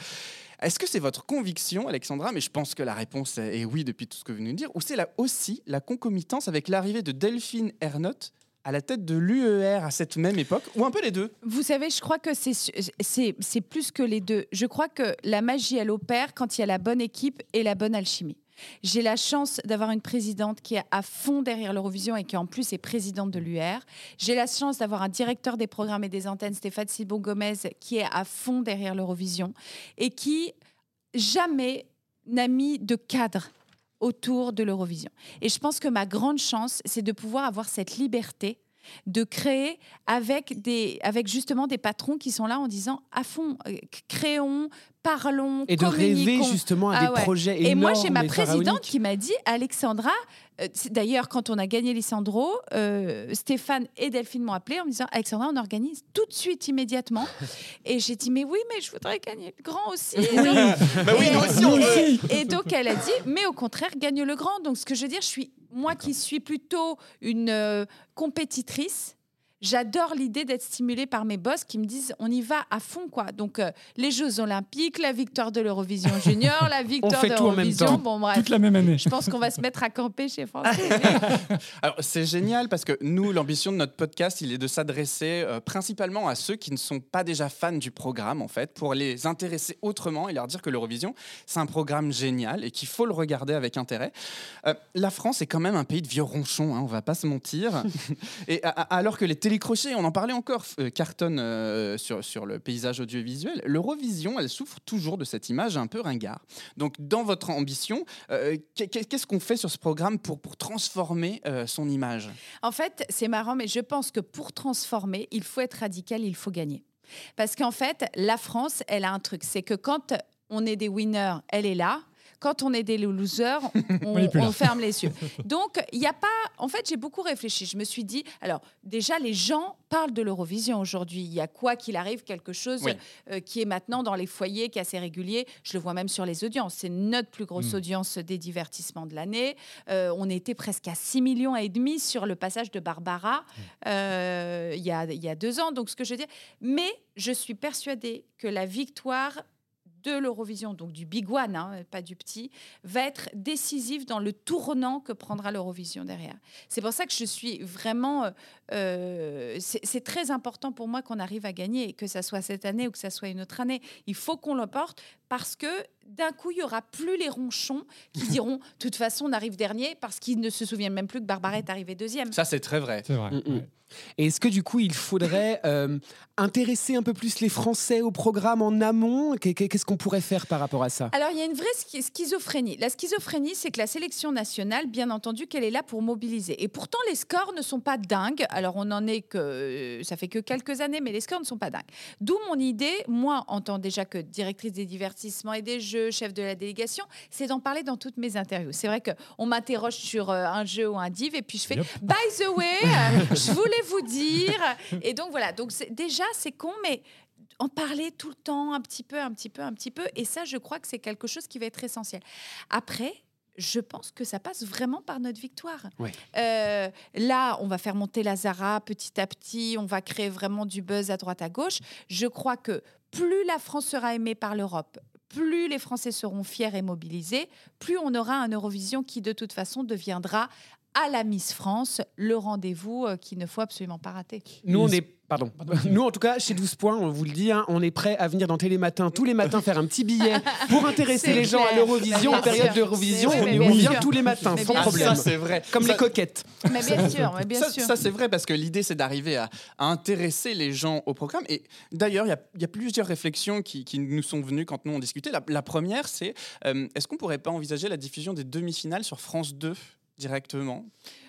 Est-ce que c'est votre conviction, Alexandra Mais je pense que la réponse est oui depuis tout ce que vous venez de dire. Ou c'est là aussi la concomitance avec l'arrivée de Delphine Ernotte à la tête de l'UER à cette même époque, ou un peu les deux? Vous savez, je crois que c'est plus que les deux. Je crois que la magie, elle opère quand il y a la bonne équipe et la bonne alchimie. J'ai la chance d'avoir une présidente qui est à fond derrière l'Eurovision et qui en plus est présidente de l'UR. J'ai la chance d'avoir un directeur des programmes et des antennes, Stéphane Silbon Gomez, qui est à fond derrière l'Eurovision et qui jamais n'a mis de cadre autour de l'Eurovision. Et je pense que ma grande chance, c'est de pouvoir avoir cette liberté de créer avec, des, avec justement des patrons qui sont là en disant à fond, euh, créons, parlons, Et de rêver justement à Ah des projets Et moi, énormes j'ai ma présidente qui m'a dit Alexandra, euh, d'ailleurs, quand on a gagné Lissandro, euh, Stéphane et Delphine m'ont appelé en me disant Alexandra, on organise tout de suite, immédiatement. et j'ai dit Mais oui, mais je voudrais gagner le grand aussi. Et donc- Bah oui, et- nous aussi, on veut. et donc elle a dit, mais au contraire, gagne le grand. Donc ce que je veux dire, je suis moi qui suis plutôt une euh, compétitrice. J'adore l'idée d'être stimulée par mes boss qui me disent on y va à fond quoi. Donc euh, les Jeux Olympiques, la victoire de l'Eurovision Junior, la victoire fait de tout en même l'Eurovision. temps. Bon bref, Toute la même année. je pense qu'on va se mettre à camper chez France. Télé. Alors c'est génial parce que nous, l'ambition de notre podcast, il est de s'adresser euh, principalement à ceux qui ne sont pas déjà fans du programme, en fait, pour les intéresser autrement et leur dire que l'Eurovision, c'est un programme génial et qu'il faut le regarder avec intérêt. Euh, la France est quand même un pays de vieux ronchons, hein, on va pas se mentir. et alors que les télécrochets, on en parlait encore, euh, cartonnent euh, sur, sur le paysage audiovisuel, l'Eurovision, elle souffre toujours de cette image un peu ringard. Donc dans votre ambition, euh, qu'est- qu'est-ce qu'on fait sur ce programme pour, pour transformer euh, son image? En fait, c'est marrant, mais je pense que pour transformer, il faut être radical, il faut gagner. Parce qu'en fait, la France, elle a un truc, c'est que quand on est des winners, elle est là. Quand on est des losers, on, ferme les yeux. Donc, il n'y a pas. En fait, j'ai beaucoup réfléchi. Je me suis dit, alors, déjà, les gens parlent de l'Eurovision aujourd'hui. Il y a quoi qu'il arrive, quelque chose Oui. euh, qui est maintenant dans les foyers, qui est assez régulier. Je le vois même sur les audiences. C'est notre plus grosse Mm. audience des divertissements de l'année. Euh, on était presque à 6 millions et demi sur le passage de Barbara euh, il y, a, il y a deux ans. Donc, ce que je veux dire. Mais je suis persuadée que la victoire de l'Eurovision, donc du big one, hein, pas du petit, va être décisive dans le tournant que prendra l'Eurovision derrière. C'est pour ça que je suis vraiment... euh, euh, c'est c'est très important pour moi qu'on arrive à gagner, que ça soit cette année ou que ça soit une autre année. Il faut qu'on le porte parce que d'un coup, il y aura plus les ronchons qui diront, de toute façon, on arrive dernier parce qu'ils ne se souviennent même plus que Barbara est arrivée deuxième. Ça, c'est très vrai. C'est vrai. Mm, mm. ouais. Et est-ce que du coup, il faudrait euh, intéresser un peu plus les Français au programme en amont? Qu'est- Qu'est-ce qu'on pourrait faire par rapport à ça? Alors, il y a une vraie schi- schizophrénie. La schizophrénie, c'est que la sélection nationale, bien entendu, qu'elle est là pour mobiliser. Et pourtant, les scores ne sont pas dingues. Alors, on en est que. Ça fait que quelques années, mais les scores ne sont pas dingues. D'où mon idée, moi, en tant déjà que directrice des et des jeux, chef de la délégation, c'est d'en parler dans toutes mes interviews. C'est vrai qu'on m'interroge sur euh, un jeu ou un div, et puis je fais Yep. By the way, euh, je voulais vous dire. Et donc, voilà. Donc, déjà, c'est con, mais en parler tout le temps, un petit peu, un petit peu, un petit peu. Et ça, je crois que c'est quelque chose qui va être essentiel. Après, je pense que ça passe vraiment par notre victoire. Euh, là, on va faire monter la Zara petit à petit, on va créer vraiment du buzz à droite à gauche. Je crois que plus la France sera aimée par l'Europe, plus les Français seront fiers et mobilisés, plus on aura un Eurovision qui de toute façon deviendra à la Miss France le rendez-vous euh, qu'il ne faut absolument pas rater. Nous, on est. Pardon. Nous, en tout cas, chez 12 points, on vous le dit, hein, on est prêt à venir dans Télématin tous les matins faire un petit billet pour intéresser les gens à l'Eurovision, en période d'Eurovision. On, vient sûr. tous les matins, sans problème. Ça, c'est vrai. Comme Ça- les coquettes. Mais bien sûr, mais bien ça, sûr. ça, c'est vrai parce que l'idée, c'est d'arriver à, à intéresser les gens au programme. Et d'ailleurs, il y a- il y, a plusieurs réflexions qui, qui nous sont venues quand nous on discutait. La, la première, c'est euh, est-ce qu'on pourrait pas envisager la diffusion des demi-finales sur France 2 directement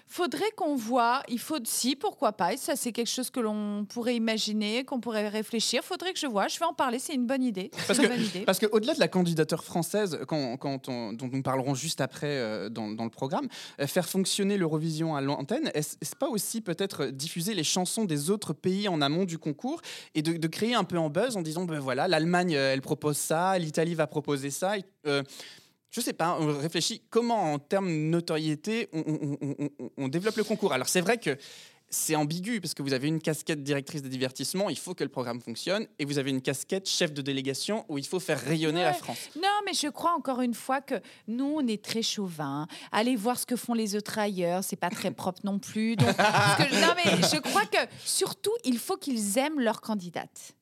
Faudrait qu'on voit, il faut si pourquoi pas, et ça c'est quelque chose que l'on pourrait imaginer, qu'on pourrait réfléchir. Faudrait que je vois, je vais en parler, c'est une bonne idée. Parce C'est que, une bonne idée. parce que au-delà de la candidature française, quand, quand on- dont nous parlerons juste après euh, dans, dans le programme, euh, faire fonctionner l'Eurovision à l'antenne, est-ce pas aussi peut-être diffuser les chansons des autres pays en amont du concours et de, de créer un peu en buzz en disant ben voilà, l'Allemagne euh, elle propose ça, l'Italie va proposer ça. et, euh, je sais pas, on réfléchit comment en termes de notoriété on, on- on- on- on développe le concours. Alors c'est vrai que c'est ambigu parce que vous avez une casquette directrice de divertissement, il faut que le programme fonctionne, et vous avez une casquette chef de délégation où il faut faire rayonner la. France. Non, mais je crois encore une fois que nous, on est très chauvin. Allez voir ce que font les autres ailleurs, c'est pas très propre non plus. Donc, parce que- non, mais je crois que surtout, il faut qu'ils aiment leur candidate.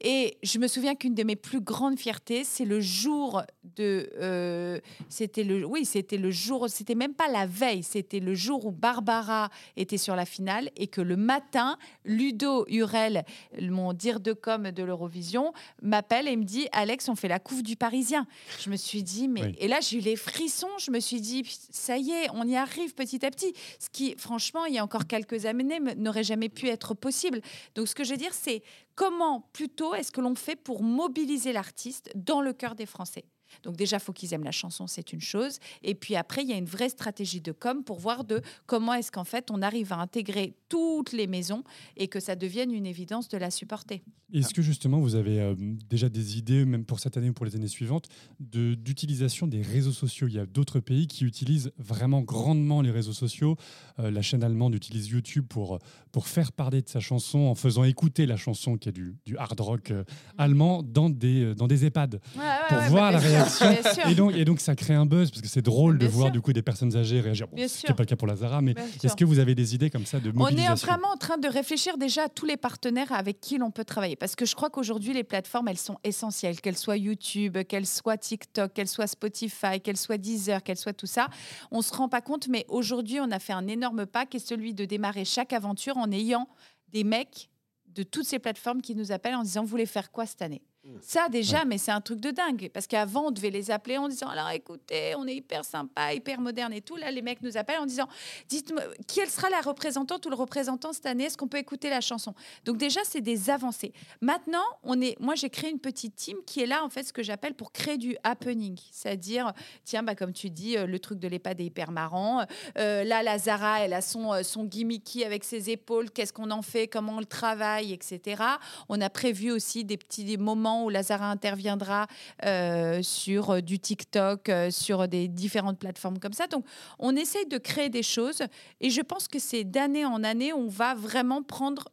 Et je me souviens qu'une de mes plus grandes fiertés, c'est le jour de, euh, c'était le, oui, c'était le jour, c'était même pas la veille, c'était le jour où Barbara était sur la finale et que le matin, Ludo Hurel, mon dire de com de l'Eurovision, m'appelle et me dit Alex, on fait la couve du Parisien. Je me suis dit mais Oui. et là j'ai eu les frissons. Je me suis dit ça y est, on y arrive petit à petit. Ce qui franchement il y a encore quelques années n'aurait jamais pu être possible. Donc ce que je veux dire c'est comment plutôt est-ce que l'on fait pour mobiliser l'artiste dans le cœur des Français? Donc déjà, il faut qu'ils aiment la chanson, c'est une chose. Et puis après, il y a une vraie stratégie de com pour voir de comment est-ce qu'en fait on arrive à intégrer toutes les maisons et que ça devienne une évidence de la supporter. Est-ce que justement vous avez euh, déjà des idées, même pour cette année ou pour les années suivantes, de- d'utilisation des réseaux sociaux? Il y a d'autres pays qui utilisent vraiment grandement les réseaux sociaux. Euh, la chaîne allemande utilise YouTube pour, pour faire parler de sa chanson en faisant écouter la chanson qui est du, du hard rock euh, allemand dans des, dans des EHPAD Ouais, ouais, pour ouais, voir la sûr, réaction. bien sûr. Et donc, et donc ça crée un buzz parce que c'est drôle de voir du coup des personnes âgées réagir. Bon, Bien ce n'est pas le cas pour la Zara, mais est-ce que vous avez des idées comme ça de On est mobilisation vraiment en train de réfléchir déjà à tous les partenaires avec qui l'on peut travailler. Parce que je crois qu'aujourd'hui, les plateformes, elles sont essentielles. Qu'elles soient YouTube, qu'elles soient TikTok, qu'elles soient Spotify, qu'elles soient Deezer, qu'elles soient tout ça. On ne se rend pas compte, mais aujourd'hui, on a fait un énorme pas qui est celui de démarrer chaque aventure en ayant des mecs de toutes ces plateformes qui nous appellent en disant Vous voulez faire quoi cette année? Ça déjà, mais c'est un truc de dingue. Parce qu'avant, on devait les appeler en disant Alors écoutez, on est hyper sympa, hyper moderne et tout. Là, les mecs nous appellent en disant Dites-moi, quelle sera la représentante ou le représentant cette année? Est-ce qu'on peut écouter la chanson? Donc, déjà, c'est des avancées. Maintenant, on est, moi, j'ai créé une petite team qui est là, en fait, ce que j'appelle pour créer du happening. C'est-à-dire, tiens, bah, comme tu dis, euh, le truc de l'EHPAD est hyper marrant. Euh, là, la Zara, elle a son, euh, son gimmicky avec ses épaules. Qu'est-ce qu'on en fait? Comment on le travaille? Etc. On a prévu aussi des petits des moments où Lazara interviendra euh, sur euh, du TikTok, euh, sur des différentes plateformes comme ça. Donc, on essaye de créer des choses et je pense que c'est d'année en année, on va vraiment prendre.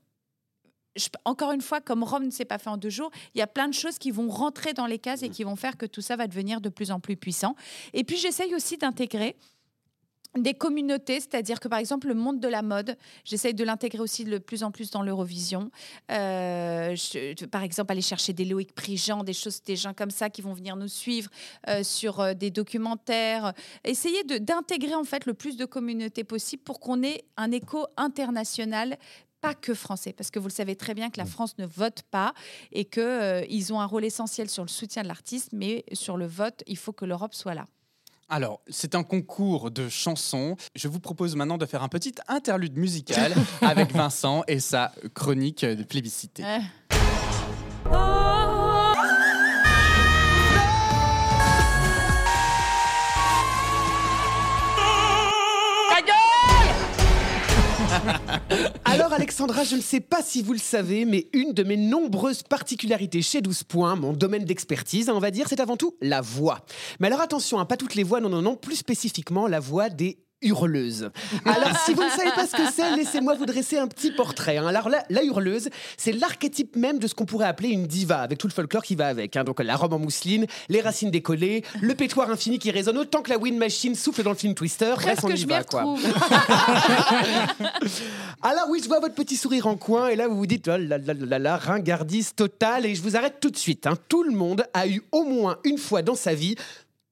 je- encore une fois, comme Rome ne s'est pas fait en deux jours, il y a plein de choses qui vont rentrer dans les cases et qui vont faire que tout ça va devenir de plus en plus puissant. Et puis, j'essaye aussi d'intégrer des communautés, c'est-à-dire que par exemple le monde de la mode, j'essaye de l'intégrer aussi de plus en plus dans l'Eurovision. Euh, je- par exemple, aller chercher des Loïc Prigent, des choses, des gens comme ça qui vont venir nous suivre euh, sur euh, des documentaires. Essayer d'intégrer en fait le plus de communautés possible pour qu'on ait un écho international pas que français, parce que vous le savez très bien que la France ne vote pas et qu'ils ont un rôle essentiel sur le soutien de l'artiste, mais sur le vote, il faut que l'Europe soit là. Alors, c'est un concours de chansons. Je vous propose maintenant de faire un petit interlude musical avec Vincent et sa chronique de plébiscité. Alexandra, je ne sais pas si vous le savez, mais une de mes nombreuses particularités chez 12 points, mon domaine d'expertise, on va dire, c'est avant tout la voix. Mais alors attention, hein, pas toutes les voix, non, non, non, plus spécifiquement la voix des hurleuse. Alors, si vous ne savez pas ce que c'est, laissez-moi vous dresser un petit portrait. hein. Alors, la, la hurleuse, c'est l'archétype même de ce qu'on pourrait appeler une diva, avec tout le folklore qui va avec. hein. Donc, la robe en mousseline, les racines décollées, le pétoire infini qui résonne autant que la wind machine souffle dans le film Twister. Bref, on y je va, quoi. Alors oui, je vois votre petit sourire en coin et là vous vous dites oh là là là là là, ringardise totale et je vous arrête tout de suite. hein. Tout le monde a eu au moins une fois dans sa vie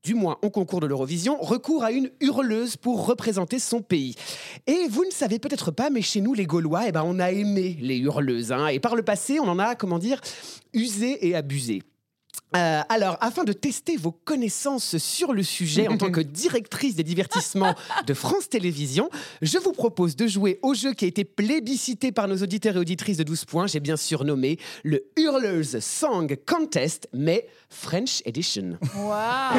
du moins au concours de l'Eurovision, recours à une hurleuse pour représenter son pays. Et vous ne savez peut-être pas, mais chez nous, les Gaulois, eh ben, on a aimé les hurleuses. hein. et par le passé, on en a, comment dire, usé et abusé. Euh, alors, afin de tester vos connaissances sur le sujet en tant que directrice des divertissements de France Télévisions, je vous propose de jouer au jeu qui a été plébiscité par nos auditeurs et auditrices de 12 points. J'ai bien surnommé le Hurlers Song Contest, mais French Edition. Waouh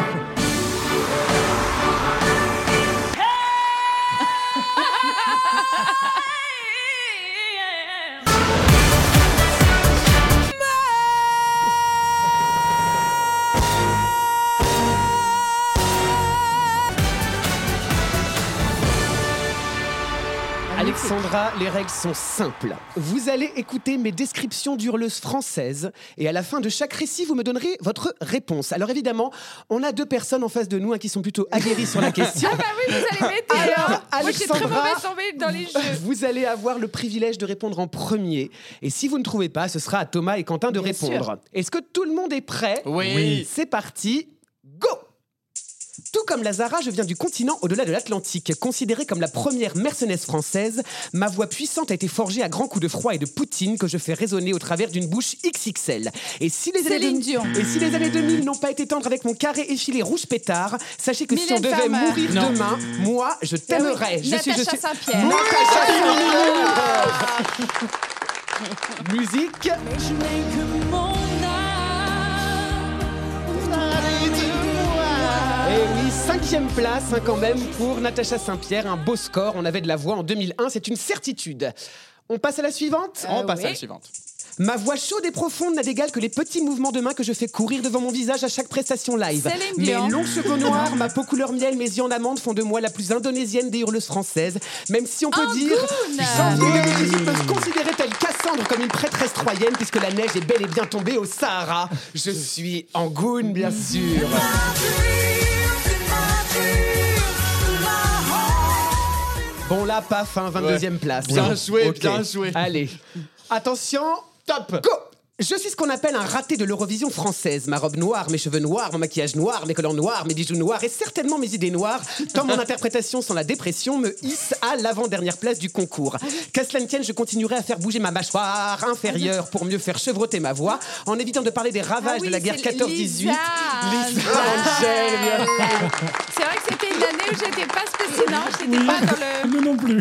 Alexandra, les règles sont simples. Vous allez écouter mes descriptions d'hurleuses françaises et à la fin de chaque récit, vous me donnerez votre réponse. Alors évidemment, on a deux personnes en face de nous hein, qui sont plutôt aguerries sur la question. Ah bah oui, vous allez m'aider Alors, Moi, je suis très mauvaise dans les jeux. Vous allez avoir le privilège de répondre en premier. Et si vous ne trouvez pas, ce sera à Thomas et Quentin de Bien répondre. Est-ce que tout le monde est prêt? Oui. Oui. C'est parti. Tout comme Lazara, je viens du continent au-delà de l'Atlantique. Considérée comme la première mercenaire française, ma voix puissante a été forgée à grands coups de froid et de poutine que je fais résonner au travers d'une bouche XXL. Et si les années, Céline deux- Dion. et si les années 2000 n'ont pas été tendres avec mon carré effilé rouge pétard, sachez que si on Mylène devait Farmer. mourir Non. demain, moi, je t'aimerais. oui. Je suis- je Natacha suis- Saint-Pierre. Natacha Saint-Pierre. Musique. Cinquième place hein, quand même pour Natacha Saint-Pierre, un beau score. On avait de la voix en 2001, c'est une certitude. On passe à la suivante On passe à la suivante. Ma voix chaude et profonde n'a d'égal que les petits mouvements de main que je fais courir devant mon visage à chaque prestation live. Céline Mes Dion. longs cheveux noirs, ma peau couleur miel, mes yeux en amande font de moi la plus indonésienne des hurleuses françaises. Même si on peut Angoune. dire janvier 2018 peuvent considérer telle Cassandre comme une prêtresse troyenne puisque la neige est bel et bien tombée au Sahara. Je suis Angoune, bien sûr. Bon là, paf, hein, 22e place. Bien joué, Ok. bien joué. Allez, attention, top, go je suis ce qu'on appelle un raté de l'Eurovision française. Ma robe noire, mes cheveux noirs, mon maquillage noir, mes collants noirs, mes bijoux noirs et certainement mes idées noires, tant mon interprétation sans la dépression me hisse à l'avant-dernière place du concours. Qu'à cela ne tienne, je continuerai à faire bouger ma mâchoire inférieure pour mieux faire chevrotter ma voix, en évitant de parler des ravages Ah oui, de la guerre c'est 14-18. Lisa. Angel. C'est vrai que c'était une année où j'étais pas spéciale. Non, j'étais pas dans le. Nous non plus.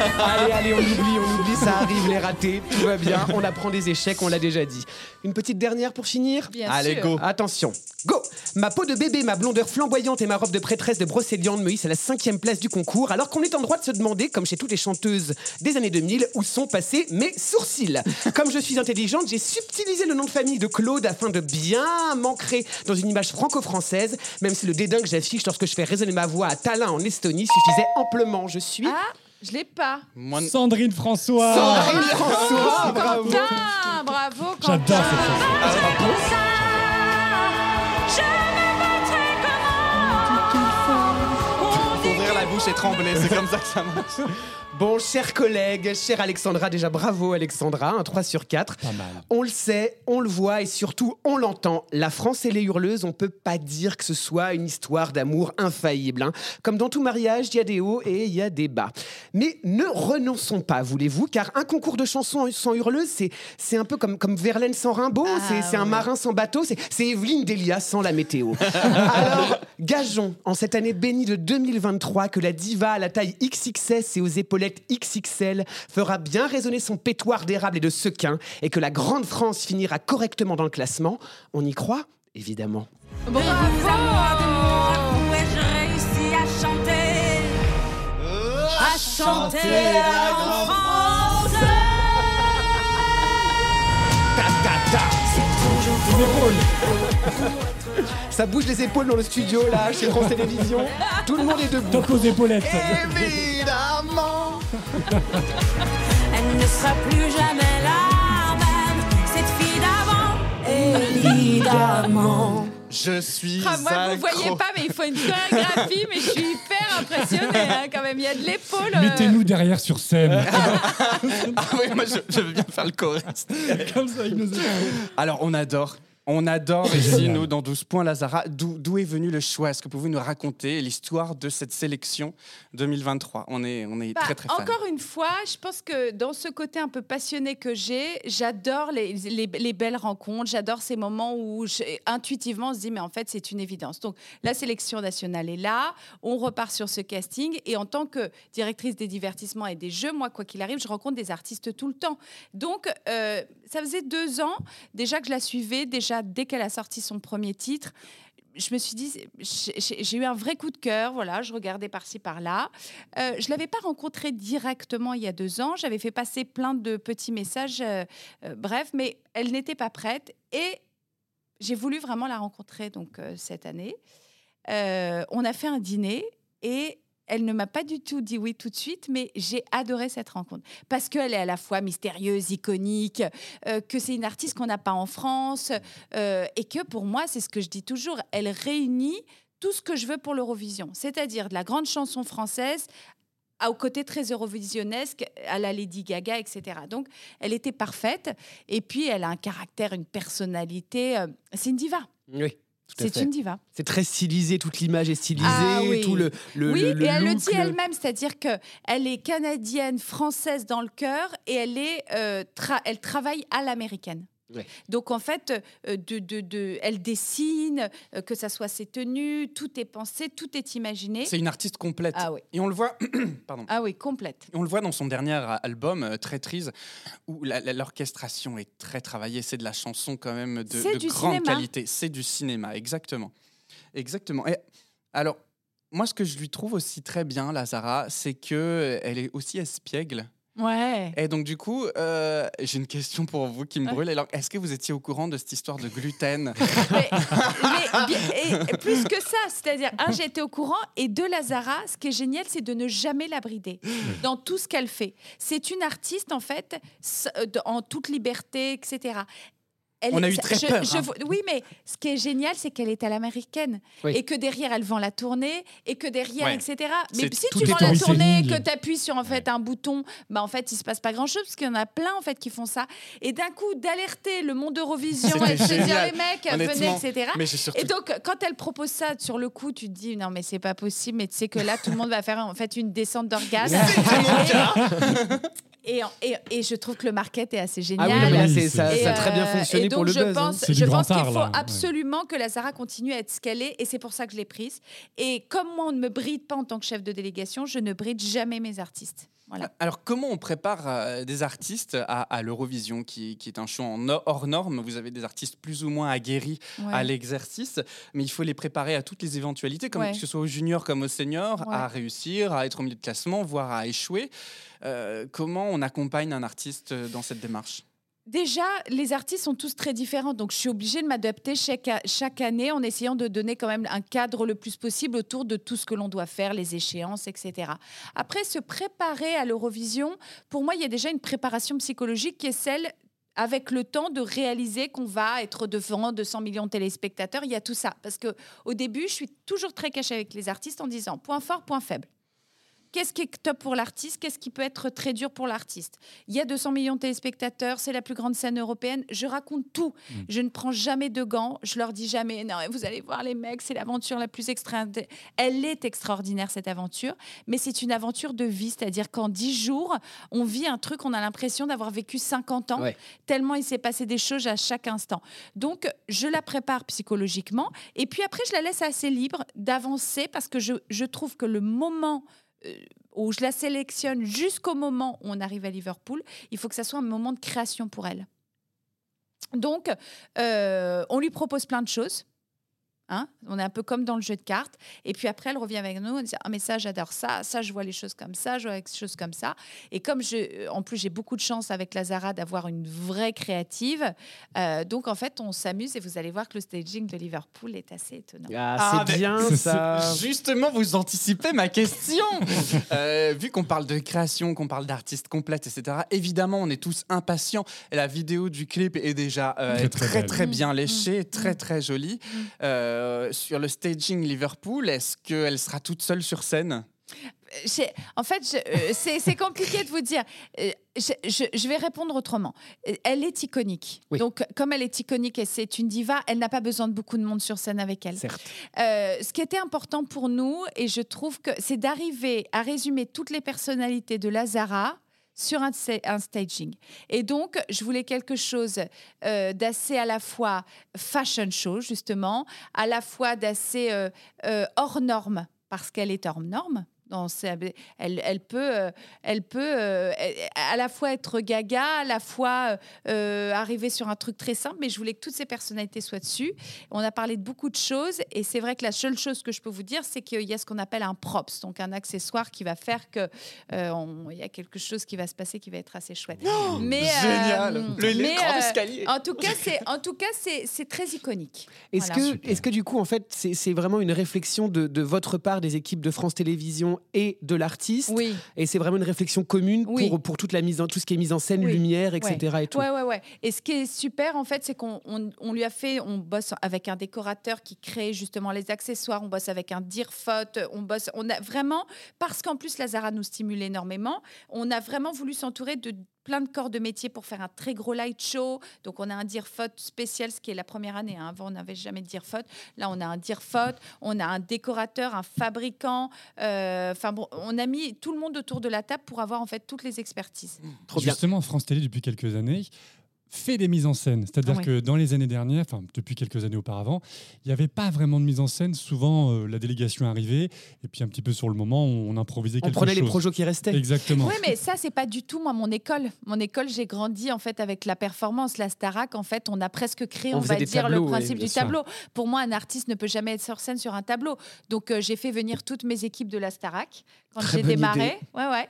Allez, allez, on oublie, on oublie, ça arrive, les ratés, tout va bien, on apprend des échecs, on l'a déjà dit. Une petite dernière pour finir Bien Allez, sûr. go. Attention, go Ma peau de bébé, ma blondeur flamboyante et ma robe de prêtresse de brocéliande me hissent à la cinquième place du concours, alors qu'on est en droit de se demander, comme chez toutes les chanteuses des années 2000, où sont passés mes sourcils. Comme je suis intelligente, j'ai subtilisé le nom de famille de Claude afin de bien m'ancrer dans une image franco-française, même si le dédain que j'affiche lorsque je fais résonner ma voix à Tallinn en Estonie suffisait amplement. Je suis... Ah, je l'ai pas. Moi, Sandrine François. Sandrine François, bravo Quentin, bravo. J'adore Quentin. cette chanson. la trembler, c'est comme ça que ça marche. Bon, chers collègues, chère Alexandra, déjà bravo Alexandra, un 3 sur 4. Pas mal. On le sait, on le voit et surtout on l'entend. La France et les hurleuses, on peut pas dire que ce soit une histoire d'amour infaillible. hein. Comme dans tout mariage, il y a des hauts et il y a des bas. Mais ne renonçons pas, voulez-vous, car un concours de chansons sans hurleuse, c'est, c'est un peu comme, comme Verlaine sans Rimbaud, Ah, c'est, c'est un marin sans bateau, c'est, c'est Evelyne Delia sans la météo. Alors, gageons en cette année bénie de 2023 que la diva à la taille XXS et aux épaulettes XXL fera bien résonner son pétoire d'érable et de sequin et que la grande France finira correctement dans le classement. On y croit évidemment. Bravo Où ai-je réussi à chanter. À chanter la grande France. C'est toujours Ça bouge les épaules dans le studio là, chez France Télévisions. Tout le monde est debout. Top aux épaulettes. Évidemment. Elle ne sera plus jamais la même Cette fille d'avant Évidemment Je suis Ah, moi, vous accro. voyez pas, mais il faut une chorégraphie, mais je suis hyper impressionnée hein, quand même. Il y a de l'épaule. euh. Mettez-nous derrière sur scène. Ah oui, moi je, je veux bien faire le choriste. Comme ça, nos épaules. Alors on adore. On adore ici, nous, dans 12 points, Lazara. D'où d'où est venu le choix? Est-ce que vous pouvez nous raconter l'histoire de cette sélection 2023 On est, on est Bah, très, très fans. Encore une fois, je pense que dans ce côté un peu passionné que j'ai, j'adore les, les- les belles rencontres, j'adore ces moments où je- intuitivement on se dit mais en fait c'est une évidence. Donc la sélection nationale est là, on repart sur ce casting et en tant que directrice des divertissements et des jeux, moi quoi qu'il arrive, je rencontre des artistes tout le temps. Donc euh, ça faisait deux ans déjà que je la suivais, déjà dès qu'elle a sorti son premier titre je me suis dit, j'ai eu un vrai coup de cœur. Voilà, je regardais par-ci par-là. Euh, je l'avais pas rencontrée directement il y a deux ans. J'avais fait passer plein de petits messages, euh, euh, bref, mais elle n'était pas prête et j'ai voulu vraiment la rencontrer donc euh, cette année. On a fait un dîner et elle ne m'a pas du tout dit oui tout de suite, mais j'ai adoré cette rencontre parce qu'elle est à la fois mystérieuse, iconique, euh, que c'est une artiste qu'on n'a pas en France euh, et que pour moi, c'est ce que je dis toujours, elle réunit tout ce que je veux pour l'Eurovision, c'est-à-dire de la grande chanson française au côté très eurovisionnesque, à la Lady Gaga, etc. Donc, elle était parfaite. Et puis, elle a un caractère, une personnalité. euh, c'est une diva. Oui. C'est une diva. C'est très stylisé, toute l'image est stylisée, Ah oui. tout le, le oui, le- le et elle le dit le- elle-même, c'est-à-dire que elle est canadienne, française dans le cœur, et elle est, euh, tra- elle travaille à l'américaine. Ouais. Donc en fait, euh, de, de, de- elle dessine, euh, que ça soit ses tenues, tout est pensé, tout est imaginé. C'est une artiste complète. Ah oui. Et on le voit. Pardon. Ah oui, complète. Et On le voit dans son dernier album, euh, Traîtrise, où l'orchestration est très travaillée. C'est de la chanson quand même de, grande cinéma. qualité. C'est du cinéma, exactement. Exactement. Et alors, moi, ce que je lui trouve aussi très bien, Lazara, c'est que elle est aussi espiègle. Ouais. Et donc, du coup, euh, j'ai une question pour vous qui me Ouais. brûle. Alors, est-ce que vous étiez au courant de cette histoire de gluten Mais bien- et, et plus que ça, c'est-à-dire, un, j'ai été au courant, et deux, Lazara, ce qui est génial, c'est de ne jamais la brider dans tout ce qu'elle fait. C'est une artiste, en fait, euh, en toute liberté, etc. Elle On a est- eu très je- peur, je hein. oui, mais ce qui est génial, c'est qu'elle est à l'américaine. Oui. Et que derrière, elle vend la tournée, et que derrière, Ouais. etc. Mais si tu vends la tournée, que tu appuies sur en fait, un bouton, bah, en fait, il se passe pas grand-chose, parce qu'il y en a plein en fait, qui font ça. Et d'un coup, d'alerter le monde Eurovision et de se dire, génial. les mecs, venez, etc. mais j'ai surtout- Et donc, quand elle propose ça sur le coup, tu te dis non, mais c'est pas possible. Mais tu sais que là, tout le monde va faire en fait une descente d'orgasme. et, et, et je trouve que le market est assez Ah génial. oui, non, mais là, Oui, c'est- c'est- ça, a très bien euh, fonctionné et pour donc, le je buzz. hein. pense, je pense qu'il art, faut là. Absolument que la Zara continue à être ce qu'elle est, et c'est pour ça que je l'ai prise. Et comme moi, on ne me bride pas en tant que chef de délégation, je ne bride jamais mes artistes. Voilà. Alors, comment on prépare euh, des artistes à, à l'Eurovision, qui, qui est un show en hors norme? Vous avez des artistes plus ou moins aguerris Ouais. à l'exercice, mais il faut les préparer à toutes les éventualités, comme Ouais. que ce soit aux juniors comme aux seniors, Ouais. à réussir, à être au milieu de classement, voire à échouer. Euh, comment on accompagne un artiste dans cette démarche? Déjà, les artistes sont tous très différents, donc je suis obligée de m'adapter chaque, année en essayant de donner quand même un cadre le plus possible autour de tout ce que l'on doit faire, les échéances, etc. Après, se préparer à l'Eurovision, pour moi, il y a déjà une préparation psychologique qui est celle avec le temps de réaliser qu'on va être devant 200 millions de téléspectateurs, il y a tout ça. Parce que au début, je suis toujours très cachée avec les artistes en disant point fort, point faible. Qu'est-ce qui est top pour l'artiste? Qu'est-ce qui peut être très dur pour l'artiste? Il y a 200 millions de téléspectateurs, c'est la plus grande scène européenne. Je raconte tout. Je ne prends jamais de gants. Je leur dis jamais, non, vous allez voir les mecs, c'est l'aventure la plus extra. Elle est extraordinaire, cette aventure. Mais c'est une aventure de vie. C'est-à-dire qu'en 10 jours, on vit un truc, on a l'impression d'avoir vécu 50 ans, Ouais. tellement il s'est passé des choses à chaque instant. Donc, je la prépare psychologiquement. Et puis après, je la laisse assez libre d'avancer parce que je, je trouve que le moment où je la sélectionne jusqu'au moment où on arrive à Liverpool, il faut que ça soit un moment de création pour elle. Donc, euh, on lui propose plein de choses. Hein on est un peu comme dans le jeu de cartes. Et puis après, elle revient avec nous. On dit Ah, mais ça, j'adore ça. Ça, je vois les choses comme ça. Je vois les choses comme ça. Et comme je, en plus, j'ai beaucoup de chance avec Lazara d'avoir une vraie créative. euh, donc, en fait, on s'amuse et vous allez voir que le staging de Liverpool est assez étonnant. Ah, c'est mais- bien ça. Justement, vous anticipez ma question. Euh, vu qu'on parle de création, qu'on parle d'artistes complètes, etc., évidemment, on est tous impatients. Et la vidéo du clip est déjà euh, Très, très, très très, belle. bien léchée, très, très jolie. Euh, sur le staging Liverpool, est-ce qu'elle sera toute seule sur scène? En fait, euh, c'est compliqué de vous dire. Euh, Je, je- je vais répondre autrement. Elle est iconique. Donc, comme elle est iconique et c'est une diva, elle n'a pas besoin de beaucoup de monde sur scène avec elle. Certes. Euh, ce qui était important pour nous, et je trouve que c'est d'arriver à résumer toutes les personnalités de Lazara sur un, sta- un staging. Et donc, je voulais quelque chose euh, d'assez à la fois fashion show, justement, à la fois d'assez euh, euh, hors norme, parce qu'elle est hors norme. Dans elle, elle peut, euh, elle peut euh, à la fois être gaga, à la fois euh, arriver sur un truc très simple, mais je voulais que toutes ces personnalités soient dessus. On a parlé de beaucoup de choses, et c'est vrai que la seule chose que je peux vous dire, c'est qu'il y a ce qu'on appelle un props, donc un accessoire qui va faire que euh, on- il y a quelque chose qui va se passer qui va être assez chouette. mais euh, Génial. Le- le mais, grand euh, escalier. En tout cas, c'est en tout cas c'est c'est très iconique. Est-ce Voilà. que, est que du coup, en fait, c'est c'est vraiment une réflexion de, de votre part, des équipes de France Télévisions et de l'artiste Oui. Et c'est vraiment une réflexion commune Oui. pour, pour toute la mise en, tout ce qui est mise en scène, Oui. lumière, etc. Ouais. Et tout. Ouais, ouais, ouais. Et ce qui est super, en fait, c'est qu'on on, on lui a fait, on bosse avec un décorateur qui crée justement les accessoires, on bosse avec un dirfot, on bosse, on a vraiment, parce qu'en plus, Lazara nous stimule énormément, on a vraiment voulu s'entourer de plein de corps de métier pour faire un très gros light show. Donc, on a un dirfot spécial, ce qui est la première année. hein. Avant, on n'avait jamais de dirfot. Là, on a un dirfot, on a un décorateur, un fabricant. euh, Enfin, bon, on a mis tout le monde autour de la table pour avoir en fait toutes les expertises. Justement, France Télé, depuis quelques années, fait des mises en scène. C'est-à-dire Ah que dans les années dernières, enfin depuis quelques années auparavant, il n'y avait pas vraiment de mise en scène. Souvent, euh, la délégation arrivait et puis un petit peu sur le moment, on, improvisait On quelque prenait les chose. projets qui restaient. Exactement. Oui, mais ça, c'est pas du tout moi mon école. Mon école, j'ai grandi en fait avec la performance, la Starac. En fait, on a presque créé, On on, va dire, tableaux, le principe du sûr. tableau. Pour moi, un artiste ne peut jamais être sur scène sur un tableau. Donc, euh, j'ai fait venir toutes mes équipes de la Starac quand j'ai démarré. idée. Ouais, ouais.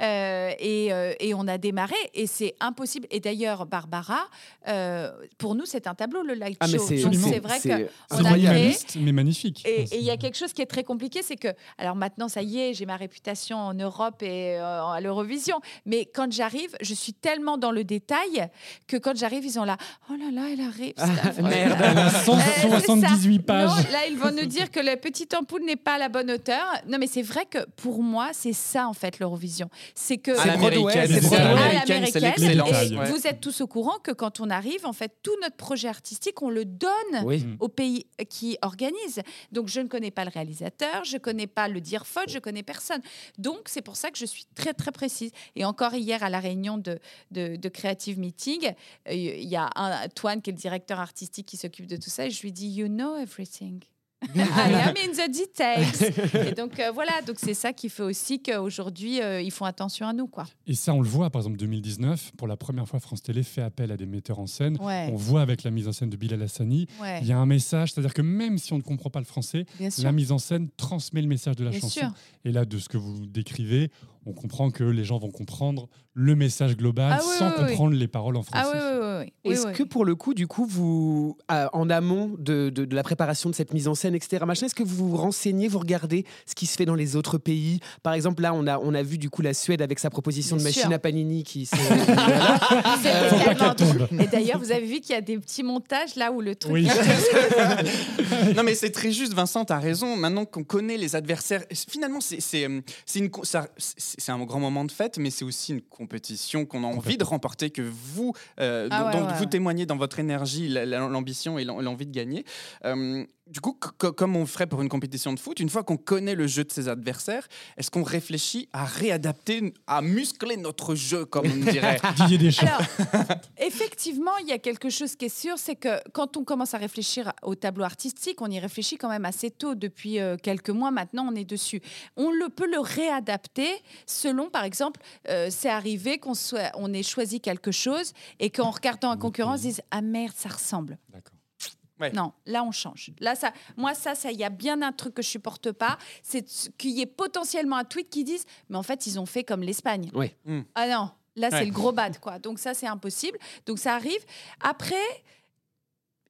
Euh, et, euh, et on a démarré et c'est impossible. Et d'ailleurs, Barbara, euh, pour nous, c'est un tableau le light Ah, show. c'est- vrai que on a créé. mais magnifique. Et et il y a quelque chose qui est très compliqué, c'est que, alors maintenant, ça y est, j'ai ma réputation en Europe et euh, à l'Eurovision, mais quand j'arrive, je suis tellement dans le détail que quand j'arrive, ils ont là, oh là là, elle arrive. affreux. merde. Elle a 178 ça. pages. Non, là, ils vont nous dire que la petite ampoule n'est pas à la bonne hauteur. Non, mais c'est vrai que pour moi, c'est ça, en fait, l'Eurovision. C'est que. C'est Broadway. c'est l'américaine. vous êtes tous au courant que quand on arrive, en fait, tout notre projet artistique, on le donne Oui. au pays qui organise. Donc, je ne connais pas le réalisateur, je ne connais pas le dire faute, je connais personne. Donc, c'est pour ça que je suis très, très précise. Et encore hier, à la réunion de, de, de Creative Meeting, euh, il y a un, Toine, qui est le directeur artistique qui s'occupe de tout ça, et je lui dis You know everything. I am in the details. Et donc euh, voilà, donc c'est ça qui fait aussi qu'aujourd'hui euh, ils font attention à nous quoi. Et ça, on le voit, par exemple, 2019, pour la première fois, France Télé fait appel à des metteurs en scène. Ouais. On voit avec la mise en scène de Bilal Hassani, Ouais. il y a un message, c'est-à-dire que même si on ne comprend pas le français, la mise en scène transmet le message de la Bien chanson. sûr. Et là, de ce que vous décrivez, on comprend que les gens vont comprendre le message global Ah oui, sans oui, oui. comprendre les paroles en français. Ah oui oui oui. oui, Est-ce oui. que pour le coup, du coup, vous, euh, en amont de, de- de la préparation de cette mise en scène, etc., machin, est-ce que vous vous renseignez, vous regardez ce qui se fait dans les autres pays? Par exemple, là, on a, on a vu du coup la Suède avec sa proposition Bien de machine sûr. à panini qui s'est. Drôle. Et d'ailleurs, vous avez vu qu'il y a des petits montages là où le truc. Oui. non mais c'est très juste, Vincent, tu as raison. Maintenant qu'on connaît les adversaires, finalement c'est c'est euh, c'est une ça- c'est un grand moment de fête, mais c'est aussi une compétition qu'on a envie de remporter, que vous euh, Ah dont, ouais, dont ouais, vous témoignez dans votre énergie, la- la- l'ambition et l'en- l'envie de gagner. Euh, du coup, co- co- comme on ferait pour une compétition de foot, une fois qu'on connaît le jeu de ses adversaires, est-ce qu'on réfléchit à réadapter, à muscler notre jeu, comme on dirait Didier Deschamps. Alors, effectivement, il y a quelque chose qui est sûr, c'est que quand on commence à réfléchir au tableau artistique, on y réfléchit quand même assez tôt. Depuis euh, quelques mois maintenant, on est dessus. On le, peut le réadapter selon, par exemple, euh, c'est arrivé qu'on soit, on ait choisi quelque chose et qu'en regardant un concurrent, on se dise Ah merde, ça ressemble. Non, là on change. Là, ça, moi, ça, ça, il y a bien un truc que je supporte pas, c'est qu'il y ait potentiellement un tweet qui dise, mais en fait, ils ont fait comme l'Espagne. Oui. Ah non, là, c'est le gros bad, quoi. Donc ça, c'est impossible. Donc ça arrive. Après,